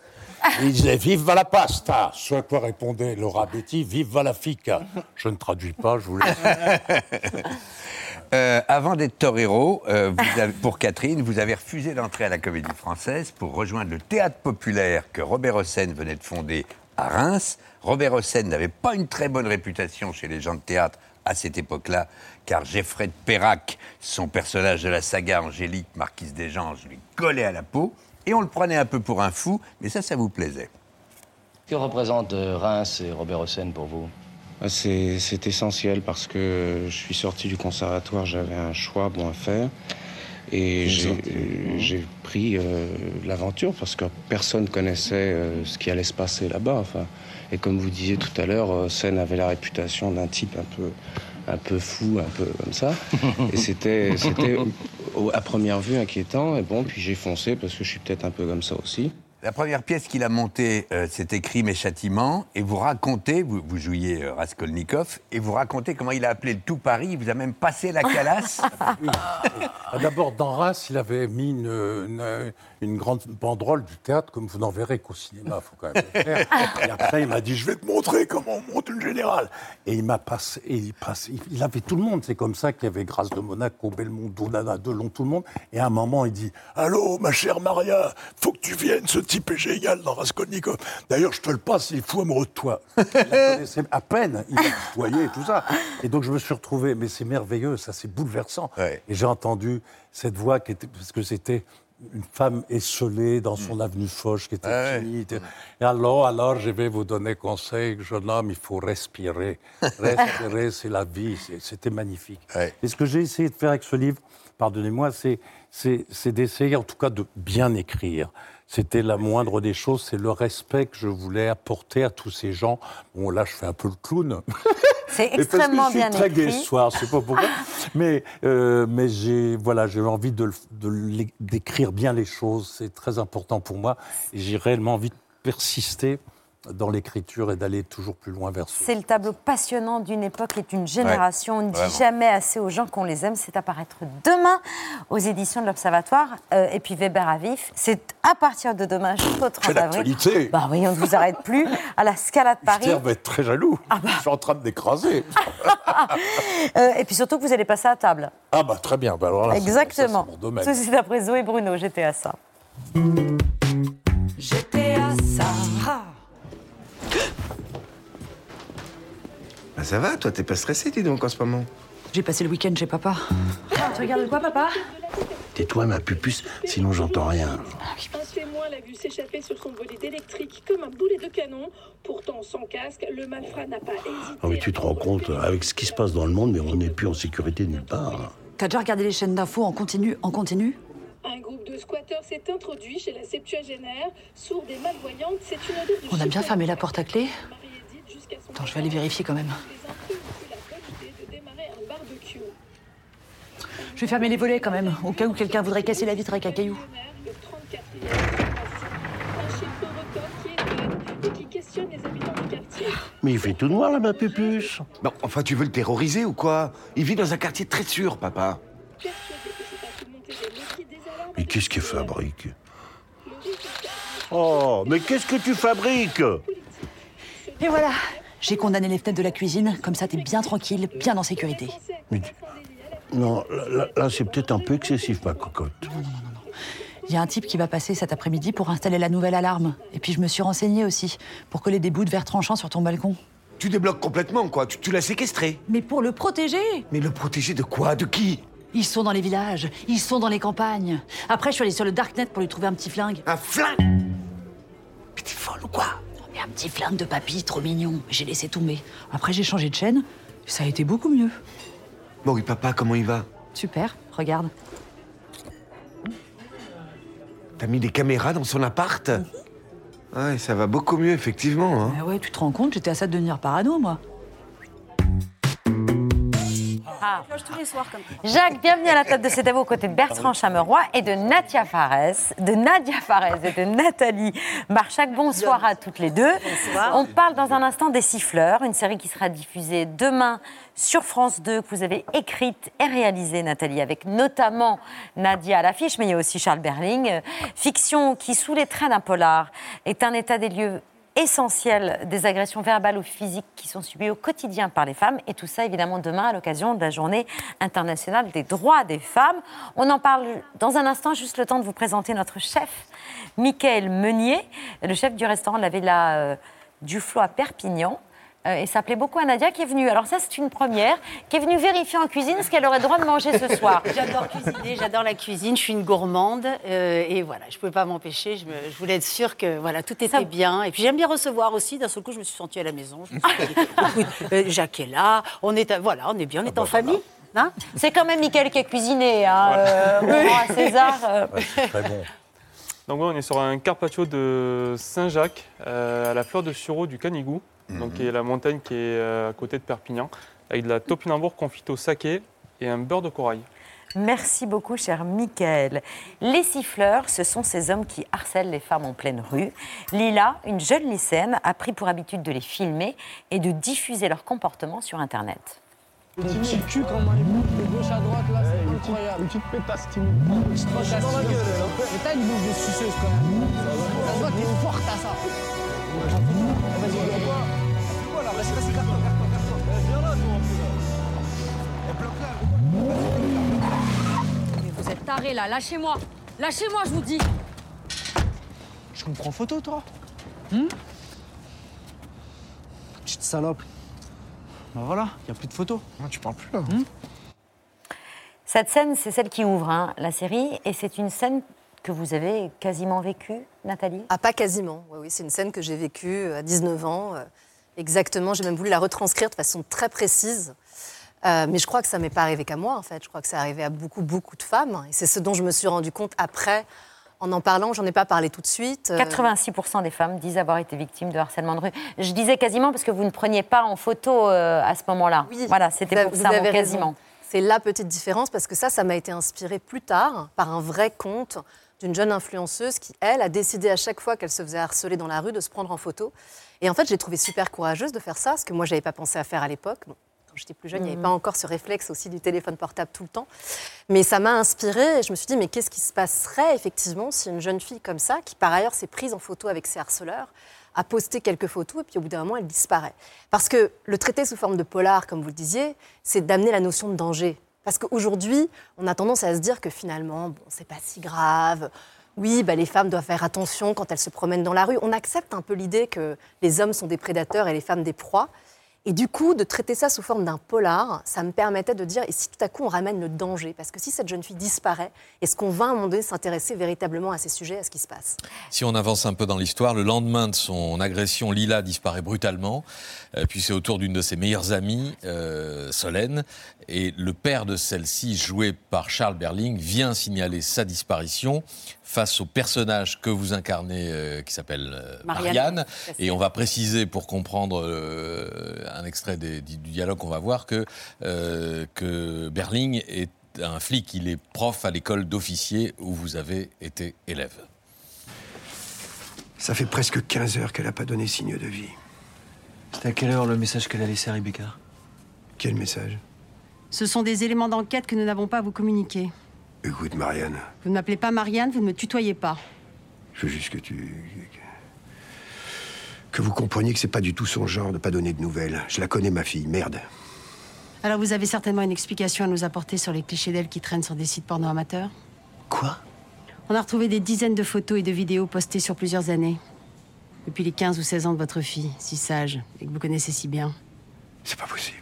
Et il disait Vive la pasta Ce à quoi répondait Laura Betty Vive la fica Je ne traduis pas, je vous laisse.
Euh, avant d'être torero, euh, vous avez- pour Catherine, vous avez refusé d'entrer à la Comédie Française pour rejoindre le théâtre populaire que Robert Hossein venait de fonder à Reims. Robert Hossein n'avait pas une très bonne réputation chez les gens de théâtre à cette époque-là, car Geoffrey de Perrac, son personnage de la saga Angélique, marquise des Anges, lui collait à la peau, et on le prenait un peu pour un fou, mais ça, ça vous plaisait.
Que représente euh, Reims et Robert Hossein pour vous?
Ah, C'est c'est essentiel parce que je suis sorti du conservatoire, j'avais un choix bon à faire. Et j'ai euh, j'ai pris euh, l'aventure parce que personne connaissait euh, ce qui allait se passer là-bas. Enfin, et comme vous disiez tout à l'heure, Sen avait la réputation d'un type un peu, un peu fou, un peu comme ça. Et c'était à première vue inquiétant. Et bon, puis j'ai foncé parce que je suis peut-être un peu comme ça aussi.
La première pièce qu'il a montée, euh, c'était Crime et Châtiment, et vous racontez, vous, jouiez euh, Raskolnikov, et vous racontez comment il a appelé le tout Paris, il vous a même passé la calasse.
Ah, D'abord, dans Reims, il avait mis une, une- une grande banderole du théâtre, comme vous n'en verrez qu'au cinéma. Et après, il m'a dit, je vais te montrer comment on monte une générale. Et il m'a passé, il, passe, il- avait tout le monde. C'est comme ça qu'il y avait Grâce de Monaco, Belmondo, Nana Delon, tout le monde. Et à un moment, il dit, allô, ma chère Maria, faut que tu viennes, ce type est génial dans Raskolnikov. D'ailleurs, je te le passe, il est fou amoureux de toi. Il la à peine, il m'a tutoyé et tout ça. Et donc, je me suis retrouvé, mais c'est merveilleux, ça, c'est bouleversant. Et j'ai entendu cette voix qui était, parce que c'était une femme esselée dans son avenue Foch qui était finie. Et alors, alors, je vais vous donner conseil, jeune homme, il faut respirer. Respirer, c'est la vie. C'était magnifique. Et ce que j'ai essayé de faire avec ce livre, pardonnez-moi, c'est d'essayer en tout cas de bien écrire. C'était la moindre des choses, c'est le respect que je voulais apporter à tous ces gens. Bon, là, je fais un peu le clown.
C'est extrêmement
parce que je
bien
suis très gai
écrit.
ce soir, je sais pas pourquoi. mais euh, mais j'ai voilà, j'ai envie de, d'écrire bien les choses. C'est très important pour moi. Et j'ai réellement envie de persister dans l'écriture et d'aller toujours plus loin vers ce.
C'est le tableau passionnant d'une époque et d'une génération. On ne dit
vraiment.
jamais assez aux gens qu'on les aime. C'est à paraître demain aux éditions de l'Observatoire. Euh, et puis Weber à vif, c'est à partir de demain jusqu'au 30
Quelle
avril. Bah oui, on ne vous arrête plus. À la Scala de Paris.
Esther va être très jaloux.
Ah bah.
Je suis en train de m'écraser.
Euh, et puis surtout que vous allez passer à table.
ah bah très bien. Bah alors là,
Exactement.
ça, c'est
après Zoé Bruno, j'étais à ça.
J'étais à ça.
Bah ça va, toi, t'es pas stressé, dis donc, en ce moment
J'ai passé le week-end chez papa. tu regardes quoi, papa?
Tais-toi, ma pupuce, sinon j'entends rien.
Un témoin l'a vu s'échapper sur son volet d'électrique comme un boulet de canon. Pourtant, sans casque, le malfrat n'a pas hésité.
Ah oui, tu te rends compte, avec ce qui se passe dans le monde, mais on n'est plus en sécurité nulle part.
T'as déjà regardé les chaînes d'infos en continu, en continu?
Un groupe de squatteurs s'est introduit chez la septuagénaire. Sourde et malvoyante, c'est une odeur de
On a bien fermé la porte à clé Attends, je vais aller vérifier quand même. Je vais fermer les volets quand même, au cas où quelqu'un voudrait casser la vitre avec un caillou.
Le 34e, un chiffre record qui étonne et qui questionne les habitants du quartier.
Mais il fait tout noir, là, ma pupuce Bon, enfin, tu veux le terroriser ou quoi? Il vit dans un quartier très sûr, papa. Mais qu'est-ce qu'il fabrique? Oh, mais qu'est-ce que tu fabriques?
Et voilà, j'ai condamné les fenêtres de la cuisine, comme ça t'es bien tranquille, bien en sécurité.
Non, là, là- là, c'est peut-être un peu excessif, ma cocotte.
Il y a un type qui va passer cet après-midi pour installer la nouvelle alarme. Et puis je me suis renseignée aussi, pour coller des bouts de verre tranchant sur ton balcon.
Tu débloques complètement, quoi. Tu, tu l'as séquestré.
Mais pour le protéger
Mais le protéger de quoi? De qui?
Ils sont dans les villages, ils sont dans les campagnes. Après, je suis allée sur le Darknet pour lui trouver un petit flingue.
Un flingue? Mais t'es folle ou quoi?
Mais un petit flingue de papy, trop mignon. J'ai laissé tomber. Après, j'ai changé de chaîne. Ça a été beaucoup mieux.
Bon, oui, papa, comment il va?
Super, regarde.
T'as mis des caméras dans son appart? Ouais, ça va beaucoup mieux, effectivement. Hein.
Ah ouais, tu te rends compte, j'étais à ça de devenir parano, moi.
Ah. Jacques, bienvenue à la table de cet aux côtés de Bertrand Chameroy et de Nadia Fares, de Nadia Fares et de Nathalie Marchac. Bonsoir à toutes les deux. On parle dans un instant des Siffleurs, une série qui sera diffusée demain sur France 2, que vous avez écrite et réalisée, Nathalie, avec notamment Nadia à l'affiche, mais il y a aussi Charles Berling. Euh, Fiction qui, sous les traits d'un polar, est un état des lieux essentiel des agressions verbales ou physiques qui sont subies au quotidien par les femmes. Et tout ça, évidemment, demain, à l'occasion de la journée internationale des droits des femmes. On en parle dans un instant, juste le temps de vous présenter notre chef, Michael Meunier, le chef du restaurant de la Villa euh, du Flot à Perpignan. Euh, et ça plaît beaucoup à Nadia qui est venue, alors ça c'est une première, qui est venue vérifier en cuisine ce qu'elle aurait le droit de manger ce soir.
J'adore cuisiner, j'adore la cuisine, je suis une gourmande euh, et voilà, je ne pouvais pas m'empêcher, je, me- je voulais être sûre que voilà, tout était bien. Et puis j'aime bien recevoir aussi, d'un seul coup je me suis sentie à la maison. Je me suis dit, écoute, euh, Jacques est là, on est, à- voilà, on est bien, on est en famille. Hein
C'est quand même Michael qui a cuisiné, hein, euh, à César. euh.
Donc ouais, on est sur un carpaccio de Saint-Jacques, euh, à la fleur de sureau du Canigou, donc qui est la montagne qui est euh, à côté de Perpignan, avec de la topinambour confite au saké et un beurre de corail.
Merci beaucoup, cher Michael. Les siffleurs, ce sont ces hommes qui harcèlent les femmes en pleine rue. Lila, une jeune lycéenne, a pris pour habitude de les filmer et de diffuser leur comportement sur Internet.
Le petit cul quand on les de gauche à droite là, c'est incroyable. Une petite pétasse timide. Petite pétasse dans la gueule elle. Mais t'as une bouche de suceuse quand même. Ça se voit que t'es forte à ça. Vas-y, pas. Voilà, vas-y, vas-y, garde-toi, garde-toi, garde-toi. Viens là, toi, un peu là. Bloque là.
Mais vous êtes tarés là, lâchez-moi Lâchez-moi, je vous dis
Je me prends photo, toi Hum Petite salope. Bah voilà, y a plus de photos. Ah, tu parles plus là.
Cette scène, c'est celle qui ouvre hein, la série et c'est une scène que vous avez quasiment vécue, Nathalie?
Ah, pas quasiment. Oui, oui, c'est une scène que j'ai vécue euh, à 19 ans. Euh, Exactement, j'ai même voulu la retranscrire de façon très précise. Euh, mais je crois que ça m'est pas arrivé qu'à moi, en fait. Je crois que ça arrivé à beaucoup, beaucoup de femmes. Et c'est ce dont je me suis rendu compte après, en en parlant. J'en ai pas parlé tout de suite. Euh,
86% des femmes disent avoir été victimes de harcèlement de rue. Je disais quasiment parce que vous ne preniez pas en photo euh, à ce moment-là. voilà, c'était pour ça,
vous
mon
avez
quasiment.
C'est la petite différence parce que ça, ça m'a été inspiré plus tard par un vrai conte d'une jeune influenceuse qui, elle, a décidé à chaque fois qu'elle se faisait harceler dans la rue de se prendre en photo. Et en fait, j'ai trouvé super courageuse de faire ça, ce que moi, j'avais pas pensé à faire à l'époque. Bon, quand j'étais plus jeune, il n'y avait
Mhm.
pas encore ce réflexe aussi du téléphone portable tout le temps. Mais ça m'a inspirée et je me suis dit, mais qu'est-ce qui se passerait effectivement si une jeune fille comme ça, qui par ailleurs s'est prise en photo avec ses harceleurs, a posté quelques photos et puis au bout d'un moment, elle disparaît? Parce que le traiter sous forme de polar, comme vous le disiez, c'est d'amener la notion de danger. Parce qu'aujourd'hui, on a tendance à se dire que finalement, bon, c'est pas si grave. Oui, bah, les femmes doivent faire attention quand elles se promènent dans la rue. On accepte un peu l'idée que les hommes sont des prédateurs et les femmes des proies. Et du coup, de traiter ça sous forme d'un polar, ça me permettait de dire, et si tout à coup on ramène le danger? Parce que si cette jeune fille disparaît, est-ce qu'on va à un moment donné s'intéresser véritablement à ces sujets, à ce qui se passe?
Si on avance un peu dans l'histoire, le lendemain de son agression, Lila disparaît brutalement. Euh, puis c'est au tour d'une de ses meilleures amies, euh, Solène. Et le père de celle-ci, joué par Charles Berling, vient signaler sa disparition face au personnage que vous incarnez, euh, qui s'appelle euh,
Marianne.
Marianne. Et on va préciser, pour comprendre euh, un extrait des- du dialogue qu'on va voir, que, euh, que Berling est un flic. Il est prof à l'école d'officiers où vous avez été élève.
Ça fait presque 15 heures qu'elle n'a pas donné signe de vie.
C'était à quelle heure le message qu'elle a laissé à Rebecca?
Quel message?
Ce sont des éléments d'enquête que nous n'avons pas à vous communiquer.
Écoute, Marianne,
Vous ne m'appelez pas Marianne, vous ne me tutoyez pas.
je veux juste que tu. que vous compreniez que c'est pas du tout son genre de pas donner de nouvelles. Je la connais, ma fille, merde.
Alors vous avez certainement une explication à nous apporter sur les clichés d'elle qui traînent sur des sites porno amateurs
Quoi?
On a retrouvé des dizaines de photos et de vidéos postées sur plusieurs années. Depuis les 15 ou 16 ans de votre fille, si sage, et que vous connaissez si bien.
C'est pas possible.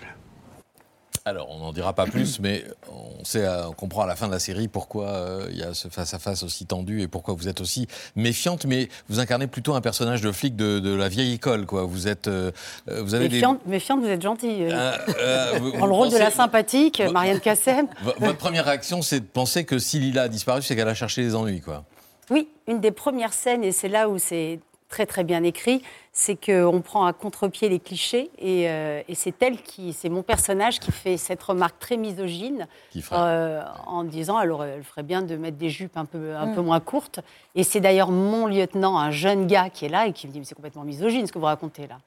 Alors, on n'en dira pas plus, mais on, sait, euh, on comprend à la fin de la série pourquoi euh, il y a ce face-à-face aussi tendu et pourquoi vous êtes aussi méfiante, mais vous incarnez plutôt un personnage de flic de, de la vieille école, quoi. Vous êtes, euh, vous avez
Méfiante, méfiante, vous êtes gentille.
des... Euh, vous-
Dans le rôle de la sympathique, Marianne Cassem.
Votre première réaction, c'est de penser que si Lila a disparu, c'est qu'elle a cherché les ennuis, quoi.
Oui, une des premières scènes, et c'est là où c'est très très bien écrit, c'est qu'on prend à contre-pied les clichés et, euh, et c'est elle qui, c'est mon personnage qui fait cette remarque très misogyne euh, en disant alors elle ferait bien de mettre des jupes un peu, un
Mm.
peu moins courtes. Et c'est d'ailleurs mon lieutenant, un jeune gars qui est là et qui me dit mais c'est complètement misogyne ce que vous racontez là.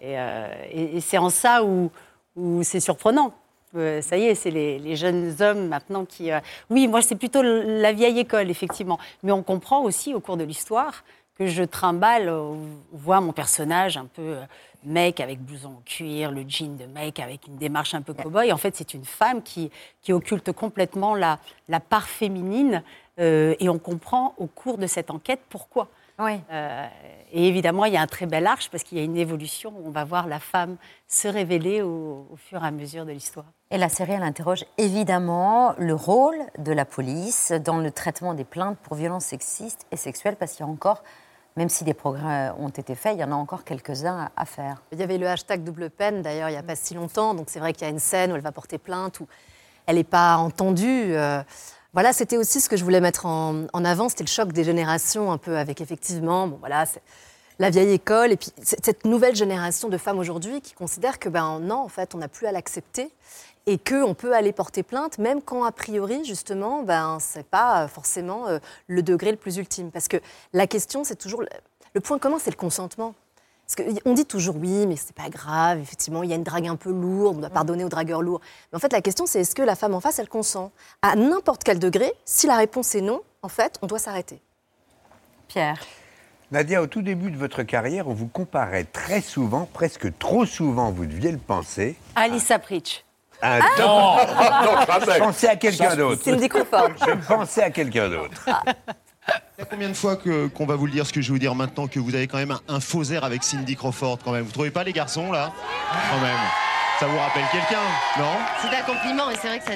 Et, euh, et- et c'est en ça où, où c'est surprenant. Euh, ça y est, c'est les, les jeunes hommes maintenant qui. euh, Oui, moi, c'est plutôt la vieille école, effectivement. Mais on comprend aussi au cours de l'histoire que je trimballe, euh, on voit mon personnage un peu euh, mec avec blouson en cuir, le jean de mec avec une démarche un peu cow-boy. En fait, c'est une femme qui, qui occulte complètement la, la part féminine. euh, et on comprend au cours de cette enquête pourquoi. Euh, et évidemment, il y a un très bel arche parce qu'il y a une évolution. On va voir la femme se révéler au, au fur et à mesure de l'histoire.
Et la série, elle interroge évidemment le rôle de la police dans le traitement des plaintes pour violences sexistes et sexuelles, parce qu'il y a encore, même si des progrès ont été faits, il y en a encore quelques-uns à- faire.
Il y avait le hashtag double peine, d'ailleurs, il n'y a pas si longtemps. Donc c'est vrai qu'il y a une scène où elle va porter plainte, où elle n'est pas entendue. euh, voilà, c'était aussi ce que je voulais mettre en, en avant, c'était le choc des générations, un peu avec effectivement, bon voilà, la vieille école, et puis cette nouvelle génération de femmes aujourd'hui qui considèrent que ben non, en fait, on n'a plus à l'accepter et qu'on peut aller porter plainte, même quand a priori, justement, ben c'est pas forcément euh, le degré le plus ultime, parce que la question, c'est toujours le, le point commun, c'est le consentement. Parce qu'on dit toujours oui, mais c'est pas grave, effectivement, il y a une drague un peu lourde, on doit pardonner aux dragueurs lourds. Mais en fait, la question, c'est est-ce que la femme en face, elle consent À n'importe quel degré, si la réponse est non, en fait, on doit s'arrêter.
Pierre
Nadia, au tout début de votre carrière, on vous comparait très souvent, presque trop souvent, vous deviez le penser,
Alissa Pritch.
à un
Ah
top-
Non.
Je pensais à quelqu'un d'autre.
Cindy Crawford.
Je pensais à quelqu'un d'autre.
Il y a combien de fois que- qu'on va vous le dire, ce que je vais vous dire maintenant, que vous avez quand même un, un faux air avec Cindy Crawford quand même? Vous trouvez pas les garçons là? Quand même. Ça vous rappelle quelqu'un, non?
C'est un compliment et c'est vrai que ça,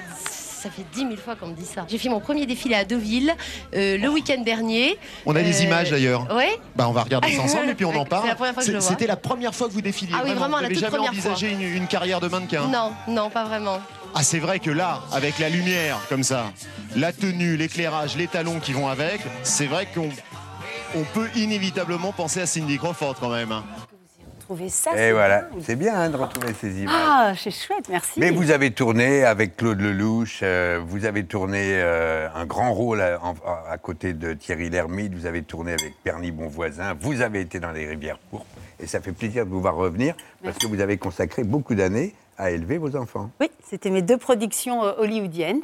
ça fait 10 000 fois qu'on me dit ça. J'ai fait mon premier défilé à Deauville euh, le week-end dernier.
On a des
Euh,
images d'ailleurs.
Oui.
Bah on va regarder ça ensemble et puis on en parle.
Fois.
C'était la première fois que vous défiliez.
Ah oui, vraiment, la toute
jamais
première
envisagé une, une carrière de mannequin
Non, non, pas vraiment.
Ah c'est vrai que là, avec la lumière comme ça, la tenue, l'éclairage, les talons qui vont avec, c'est vrai qu'on on peut inévitablement penser à Cindy Crawford quand même.
Ça
Et
c'est
voilà, c'est bien hein, de retrouver ces images.
Ah, c'est chouette, merci.
Mais vous avez tourné avec Claude Lelouch, euh, vous avez tourné euh, un grand rôle à côté de Thierry Lhermitte, vous avez tourné avec Perny Bonvoisin, vous avez été dans les Rivières Pourpres, et ça fait plaisir de vous voir revenir, parce que vous avez consacré beaucoup d'années à élever vos enfants.
Oui, c'était mes deux productions euh, hollywoodiennes.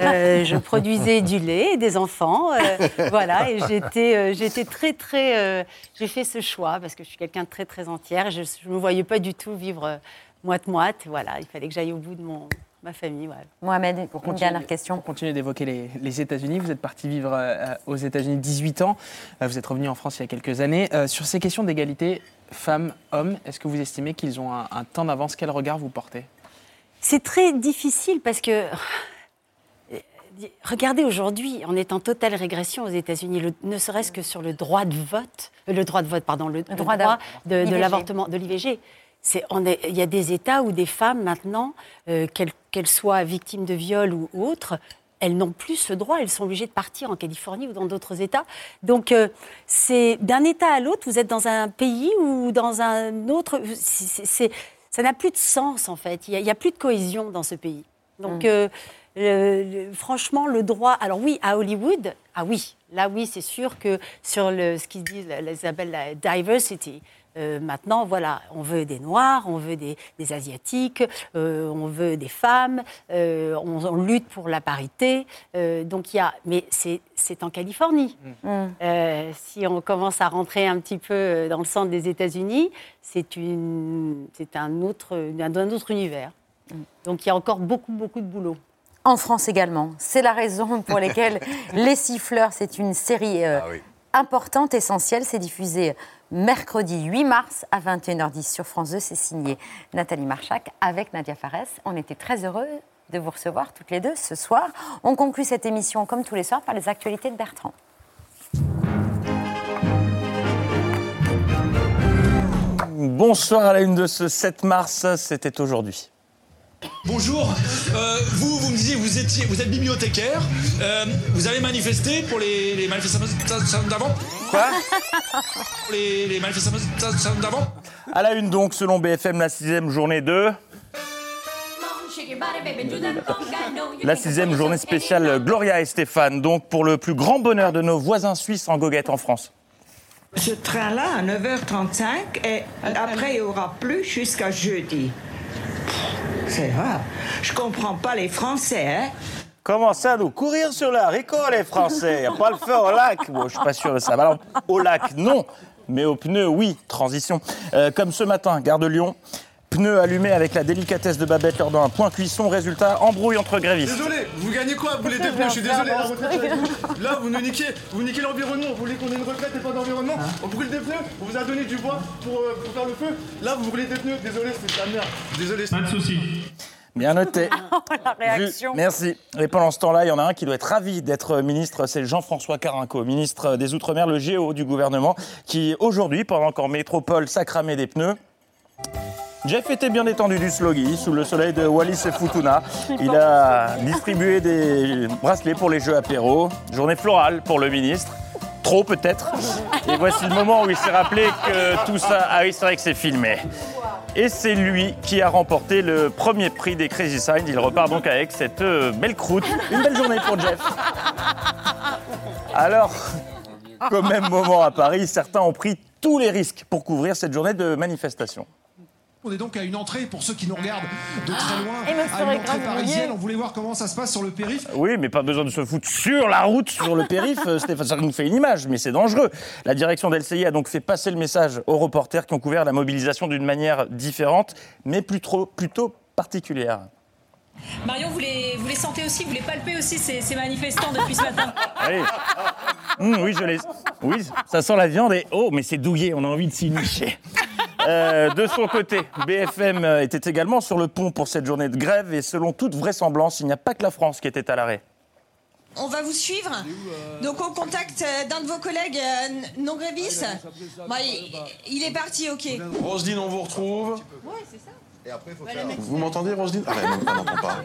Euh, je produisais du lait et des enfants. euh, voilà, et j'étais j'étais très, très. J'ai fait ce choix parce que je suis quelqu'un de très, très entière. Je ne me voyais pas du tout vivre moite-moite. Voilà, il fallait que j'aille au bout de mon, ma famille. Voilà.
Mohamed,
Pour
une dernière question.
Pour continuer d'évoquer les, les États-Unis, vous êtes parti vivre euh, aux États-Unis 18 ans. Euh, vous êtes revenu en France il y a quelques années. Euh, sur ces questions d'égalité femmes-hommes, est-ce que vous estimez qu'ils ont un, un temps d'avance? Quel regard vous portez?
C'est très difficile parce que. Regardez aujourd'hui, on est en totale régression aux États-Unis, le- ne serait-ce que sur le droit de vote, le droit de vote, pardon, le, le
droit
de, l'avortement, de l'IVG. C'est- on est- Il y a des États où des femmes maintenant, euh, qu'elles soient victimes de viol ou autres, elles n'ont plus ce droit. Elles sont obligées de partir en Californie ou dans d'autres États. Donc, euh, c'est d'un État à l'autre, vous êtes dans un pays ou dans un autre. ça n'a plus de sens en fait. Il n'y a, plus de cohésion dans ce pays. Donc,
Mm.
euh, le- le- franchement, le droit. Alors oui, à Hollywood, ah oui, là oui, c'est sûr que sur le, ce qu'ils disent, appellent la diversity. Euh, maintenant, voilà, on veut des Noirs, on veut des, des Asiatiques, euh, on veut des femmes, euh, on, on lutte pour la parité. euh, donc il y a, mais c'est en Californie. Euh, si on commence à rentrer un petit peu dans le centre des États-Unis, c'est une, c'est un autre, un, un autre univers. Donc il y a encore beaucoup, beaucoup de boulot.
En France également. C'est la raison pour laquelle Les Siffleurs, c'est une série euh, importante, essentielle. C'est diffusé mercredi 8 mars à 21h10 sur France 2. C'est signé Nathalie Marchac avec Nadia Fares. On était très heureux de vous recevoir toutes les deux ce soir. On conclut cette émission comme tous les soirs par les actualités de Bertrand.
Bonsoir à la une de ce 7 mars, c'était aujourd'hui.
Bonjour, Euh, vous, vous me disiez, vous, étiez, vous êtes bibliothécaire, Euh, vous avez manifesté pour les, les manifestations d'avant
Quoi
Pour les, les manifestations d'avant
À la une donc, selon BFM, la sixième journée de... La sixième journée spéciale Gloria et Stéphane, donc pour le plus grand bonheur de nos voisins suisses en goguette en France.
Ce train-là, à 9h35, et après, il n'y aura plus jusqu'à jeudi. C'est rare. Je comprends pas les Français, hein
Comment ça, nous courir sur la Rico, les Français? On pas le faire au lac? Bon, je suis pas sûr de ça. Au lac, non. Mais au pneu, oui. Transition. Euh, comme ce matin, gare de Lyon. Pneu allumé avec la délicatesse de Babette lors d'un point cuisson. Résultat, embrouille entre grévistes.
Désolé, vous gagnez quoi? Vous voulez des pneus Je suis désolé, la retraite. Là, vous nous niquez, vous niquez l'environnement. Vous voulez qu'on ait une retraite et pas d'environnement? On brûle des pneus, on vous a donné du bois pour, euh, pour faire le feu. Là, vous brûlez des pneus. Désolé, c'est de la merde. Désolé. Pas de soucis.
Bien noté.
La réaction.
Vu- Merci. Et pendant ce temps-là, il y en a un qui doit être ravi d'être ministre, c'est Jean-François Carinco, ministre des Outre-mer, le GO du gouvernement, qui aujourd'hui, pendant qu'en métropole, ça cramait des pneus, Jeff était bien détendu du sloggy sous le soleil de Wallis et Futuna. Il a distribué des bracelets pour les jeux apéro. Journée florale pour le ministre. Trop peut-être. Et voici le moment où il s'est rappelé que tout ça. Ah oui, c'est vrai que c'est filmé. Et c'est lui qui a remporté le premier prix des Crazy Signs. Il repart donc avec cette euh, belle croûte. Une belle journée pour Jeff. Alors, qu'au même moment à Paris, certains ont pris tous les risques pour couvrir cette journée de manifestation.
On est donc à une entrée, pour ceux qui nous regardent de très loin,
Et me
à une entrée parisienne. On voulait voir comment ça se passe sur le périph'.
Oui, mais pas besoin de se foutre sur la route, sur le périph. euh, Stéphane, ça nous fait une image, mais c'est dangereux. La direction d'LCI a donc fait passer le message aux reporters qui ont couvert la mobilisation d'une manière différente, mais plus trop, plutôt particulière.
Marion, vous les, vous les sentez aussi, vous les palpez aussi, ces, ces manifestants depuis ce matin
Allez. Hum, oui, je l'ai. Oui, ça sent la viande et oh, mais c'est douillé, on a envie de s'y nicher. Euh, de son côté, BFM était également sur le pont pour cette journée de grève et selon toute vraisemblance, il n'y a pas que la France qui était à l'arrêt.
On va vous suivre. Donc on contacte euh, d'un de vos collègues euh, non grévistes. Bah, il, est parti, ok.
Roselyne, on vous retrouve.
Ouais, c'est ça.
Vous m'entendez, Roselyne Ah, non, on n'entend pas.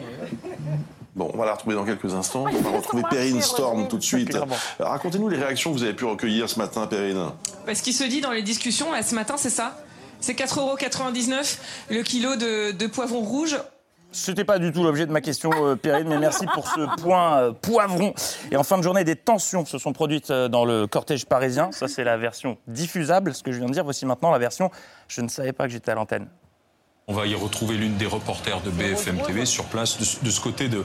Bon, on va la retrouver dans quelques instants. On va retrouver Perrine Storm tout de suite. Racontez-nous les réactions que vous avez pu recueillir ce matin, Perrine.
Bah, ce qui se dit dans les discussions là, ce matin, c'est ça? C'est 4,99€ le kilo de, poivron rouge.
C'était pas du tout l'objet de ma question, euh, Perrine, mais merci pour ce point euh, poivron. Et en fin de journée, des tensions se sont produites euh, dans le cortège parisien. Ça, c'est la version diffusable, ce que je viens de dire. Voici maintenant la version je ne savais pas que j'étais à l'antenne.
On va y retrouver l'une des reporters de BFM TV sur place, de, ce- de ce côté de,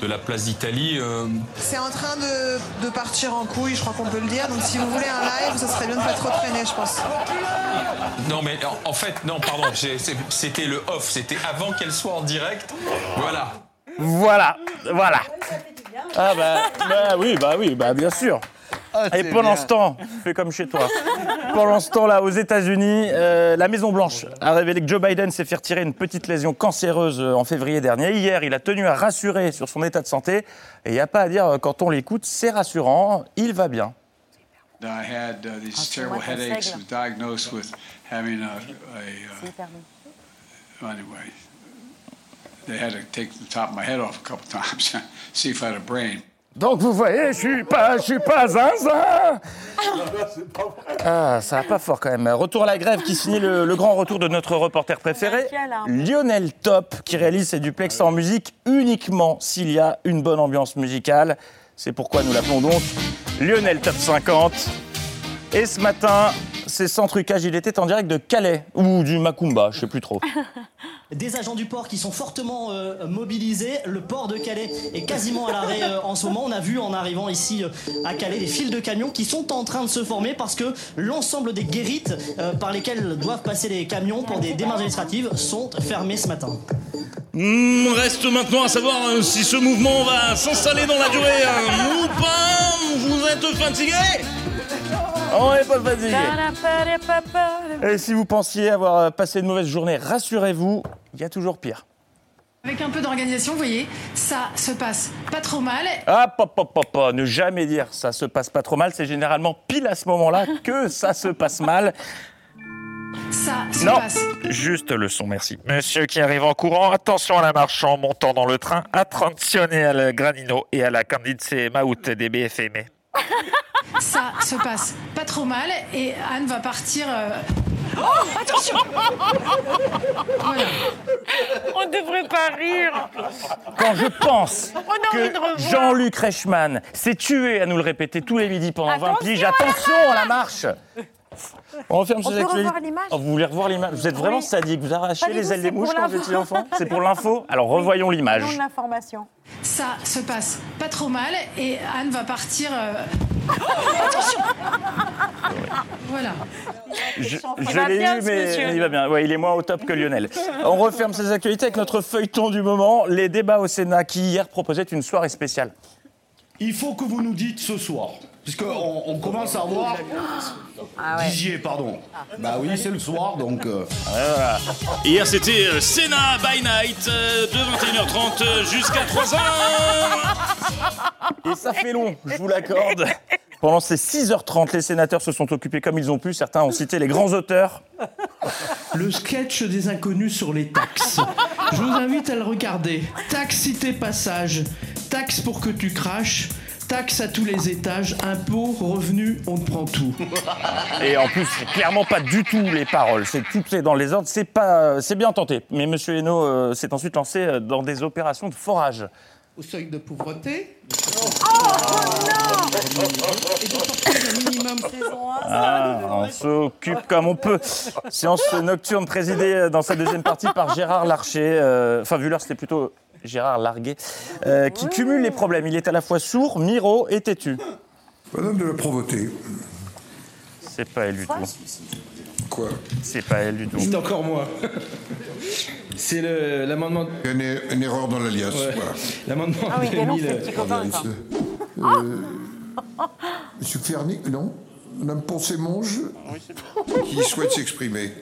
de la place d'Italie. Euh,
C'est en train de, de partir en couille, je crois qu'on peut le dire. Donc si vous voulez un live, ça serait bien de pas trop traîner, je pense.
Non, mais en, en fait, non, pardon, c'était le off, c'était avant qu'elle soit en direct. Voilà.
Voilà, voilà. Ah bah, bah oui, bah oui, bah bien sûr. Et
c'est
pendant
bien.
ce temps, fais comme chez toi. Pendant ce temps-là, aux États-Unis, euh, la Maison Blanche a révélé que Joe Biden s'est fait retirer une petite lésion cancéreuse euh, en février dernier. Hier, il a tenu à rassurer sur son état de santé. Et il n'y a pas à dire, euh, quand on l'écoute, c'est rassurant, il va bien.
I had uh, these terrible headaches. Was diagnosed with having a, a uh, anyway. They had to take the top of my head off a couple times, see if I had a brain.
Donc vous voyez, je suis pas, je suis pas zinzin. Ah, ça va pas fort quand même. Retour à la grève qui signait le, le grand retour de notre reporter préféré, Lionel Top, qui réalise ses duplex en musique uniquement s'il y a une bonne ambiance musicale. C'est pourquoi nous l'appelons donc Lionel Top 50. Et ce matin, c'est sans trucage, il était en direct de Calais ou du Macumba, je sais plus trop.
Des agents du port qui sont fortement euh, mobilisés. Le port de Calais est quasiment à l'arrêt euh, en ce moment. On a vu en arrivant ici euh, à Calais des files de camions qui sont en train de se former parce que l'ensemble des guérites euh, par lesquelles doivent passer les camions pour des démarches administratives sont fermées ce matin.
Hmm, reste maintenant à savoir euh, si ce mouvement va s'installer dans la durée euh, ou pas. Vous êtes fatigué On n'est pas fatigué. Et si vous pensiez avoir euh, passé une mauvaise journée, rassurez-vous, il y a toujours pire.
Avec un peu d'organisation, vous voyez, ça se passe pas trop mal.
Ah, pop, pop, pop, pop, ne jamais dire ça se passe pas trop mal, c'est généralement pile à ce moment-là que ça se passe mal.
Ça se
Non,
passe.
juste le son, merci. Monsieur qui arrive en courant, attention à la marche en montant dans le train, attention à la Granino et à la Candide Maout des BFM.
Ça se passe pas trop mal et Anne va partir. euh, Oh, attention Voilà.
On devrait pas rire.
Quand je pense que. Jean-Luc Reichmann s'est tué à nous le répéter tous les midis pendant 20 piges, attention à la marche On referme
On
ces
peut
actualités.
revoir l'image
Oh, vous voulez revoir l'image Vous êtes vraiment
Oui.
sadique, vous arrachez les ailes des mouches quand vous étiez enfant C'est pour l'info Alors revoyons l'image.
L'information.
Ça se passe pas trop mal et Anne va partir. euh, Oh, attention Voilà.
Je, l'ai eu, mais il va bien. Ouais, il est moins au top que Lionel. On referme ces actualités avec notre feuilleton du moment, les débats au Sénat qui hier proposaient une soirée spéciale.
Il faut que vous nous dites ce soir. Puisqu'on on commence à voir.
Ah
Dizier, pardon. Bah oui, c'est le soir, donc. euh,
Hier, c'était euh, Sénat by Night euh, de 21h30 euh, jusqu'à 3h.
Et ça fait long, je vous l'accorde. Pendant ces 6h30, les sénateurs se sont occupés comme ils ont pu. Certains ont cité les grands auteurs.
Le sketch des inconnus sur les taxes. Je vous invite à le regarder. Taxe cité passage. Taxe pour que tu craches. Taxe à tous les étages. Impôts, revenus, on te prend tout.
Et en plus, c'est clairement pas du tout les paroles. C'est tout c'est dans les ordres. C'est pas, c'est bien tenté. Mais Monsieur Hainaut euh, s'est ensuite lancé euh, dans des opérations de forage.
Au seuil de pauvreté.
Ah, on s'occupe comme on peut. Séance nocturne présidée euh, dans sa deuxième partie par Gérard Larcher. euh, Enfin, vu l'heure, c'était plutôt Gérard Larguet, euh, qui cumule les problèmes. Il est à la fois sourd, miro et têtu.
Madame de la Provoté.
C'est pas elle du tout.
Quoi?
C'est pas elle du tout.
C'est encore moi. C'est le- l'amendement.
A une, une erreur dans l'alias.
Ouais.
Voilà.
L'amendement
Ah oui, ça.
Euh, Monsieur Fernic, non? Madame Poncet-Monge qui souhaite s'exprimer.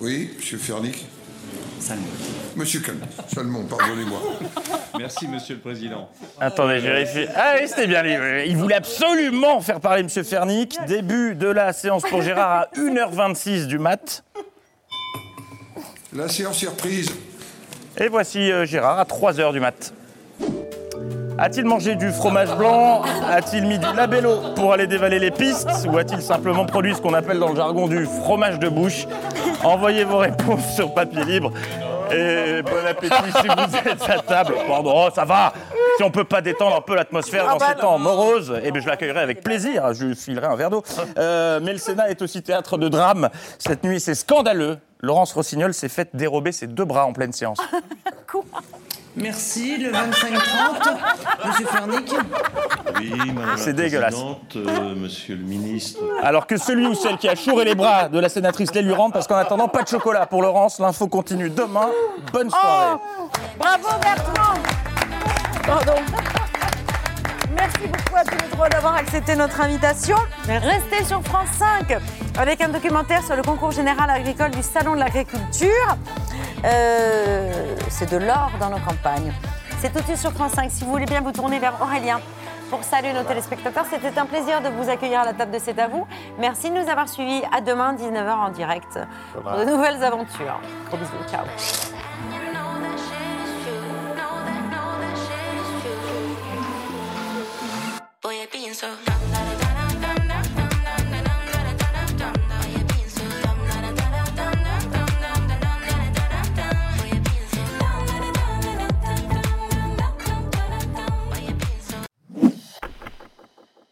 Oui, Monsieur Fernic Monsieur Calme. Salmon, pardonnez-moi.
Merci, Monsieur le Président.
Attendez, je vérifie. Ah oui, c'était bien lui. Il voulait absolument faire parler M. Fernic. Début de la séance pour Gérard à 1h26 du mat.
La séance est reprise.
Et voici euh, Gérard à 3h du mat. A-t-il mangé du fromage blanc? A-t-il mis du labello pour aller dévaler les pistes? Ou a-t-il simplement produit ce qu'on appelle dans le jargon du fromage de bouche? Envoyez vos réponses sur papier libre. Et bon appétit si vous êtes à table. Pardon, oh, ça va Si on peut pas détendre un peu l'atmosphère
Ah
dans
bah
ces temps moroses, eh bien, je l'accueillerai avec plaisir. Je filerai un verre d'eau. Euh, mais le Sénat est aussi théâtre de drame. Cette nuit, c'est scandaleux. Laurence Rossignol s'est faite dérober ses deux bras en pleine séance.
Merci, le 25-30. Monsieur Fernic.
Oui, Madame
C'est
la
dégueulasse.
Présidente, euh, Monsieur le Ministre.
Alors que celui ou celle qui a chouré les bras de la sénatrice les lui rende, parce qu'en attendant, pas de chocolat pour Laurence. L'info continue demain. Bonne soirée.
Bravo Bertrand Pardon. Merci beaucoup à tous les trois d'avoir accepté notre invitation. Restez sur France 5 avec un documentaire sur le concours général agricole du Salon de l'agriculture. Euh, C'est de l'or dans nos campagnes. C'est tout de suite sur France 5. Si vous voulez bien vous tourner vers Aurélien pour saluer nos téléspectateurs, c'était un plaisir de vous accueillir à la table de C'est à vous. Merci de nous avoir suivis. À demain, 19h en direct pour de nouvelles aventures. Gros bisous. Ciao.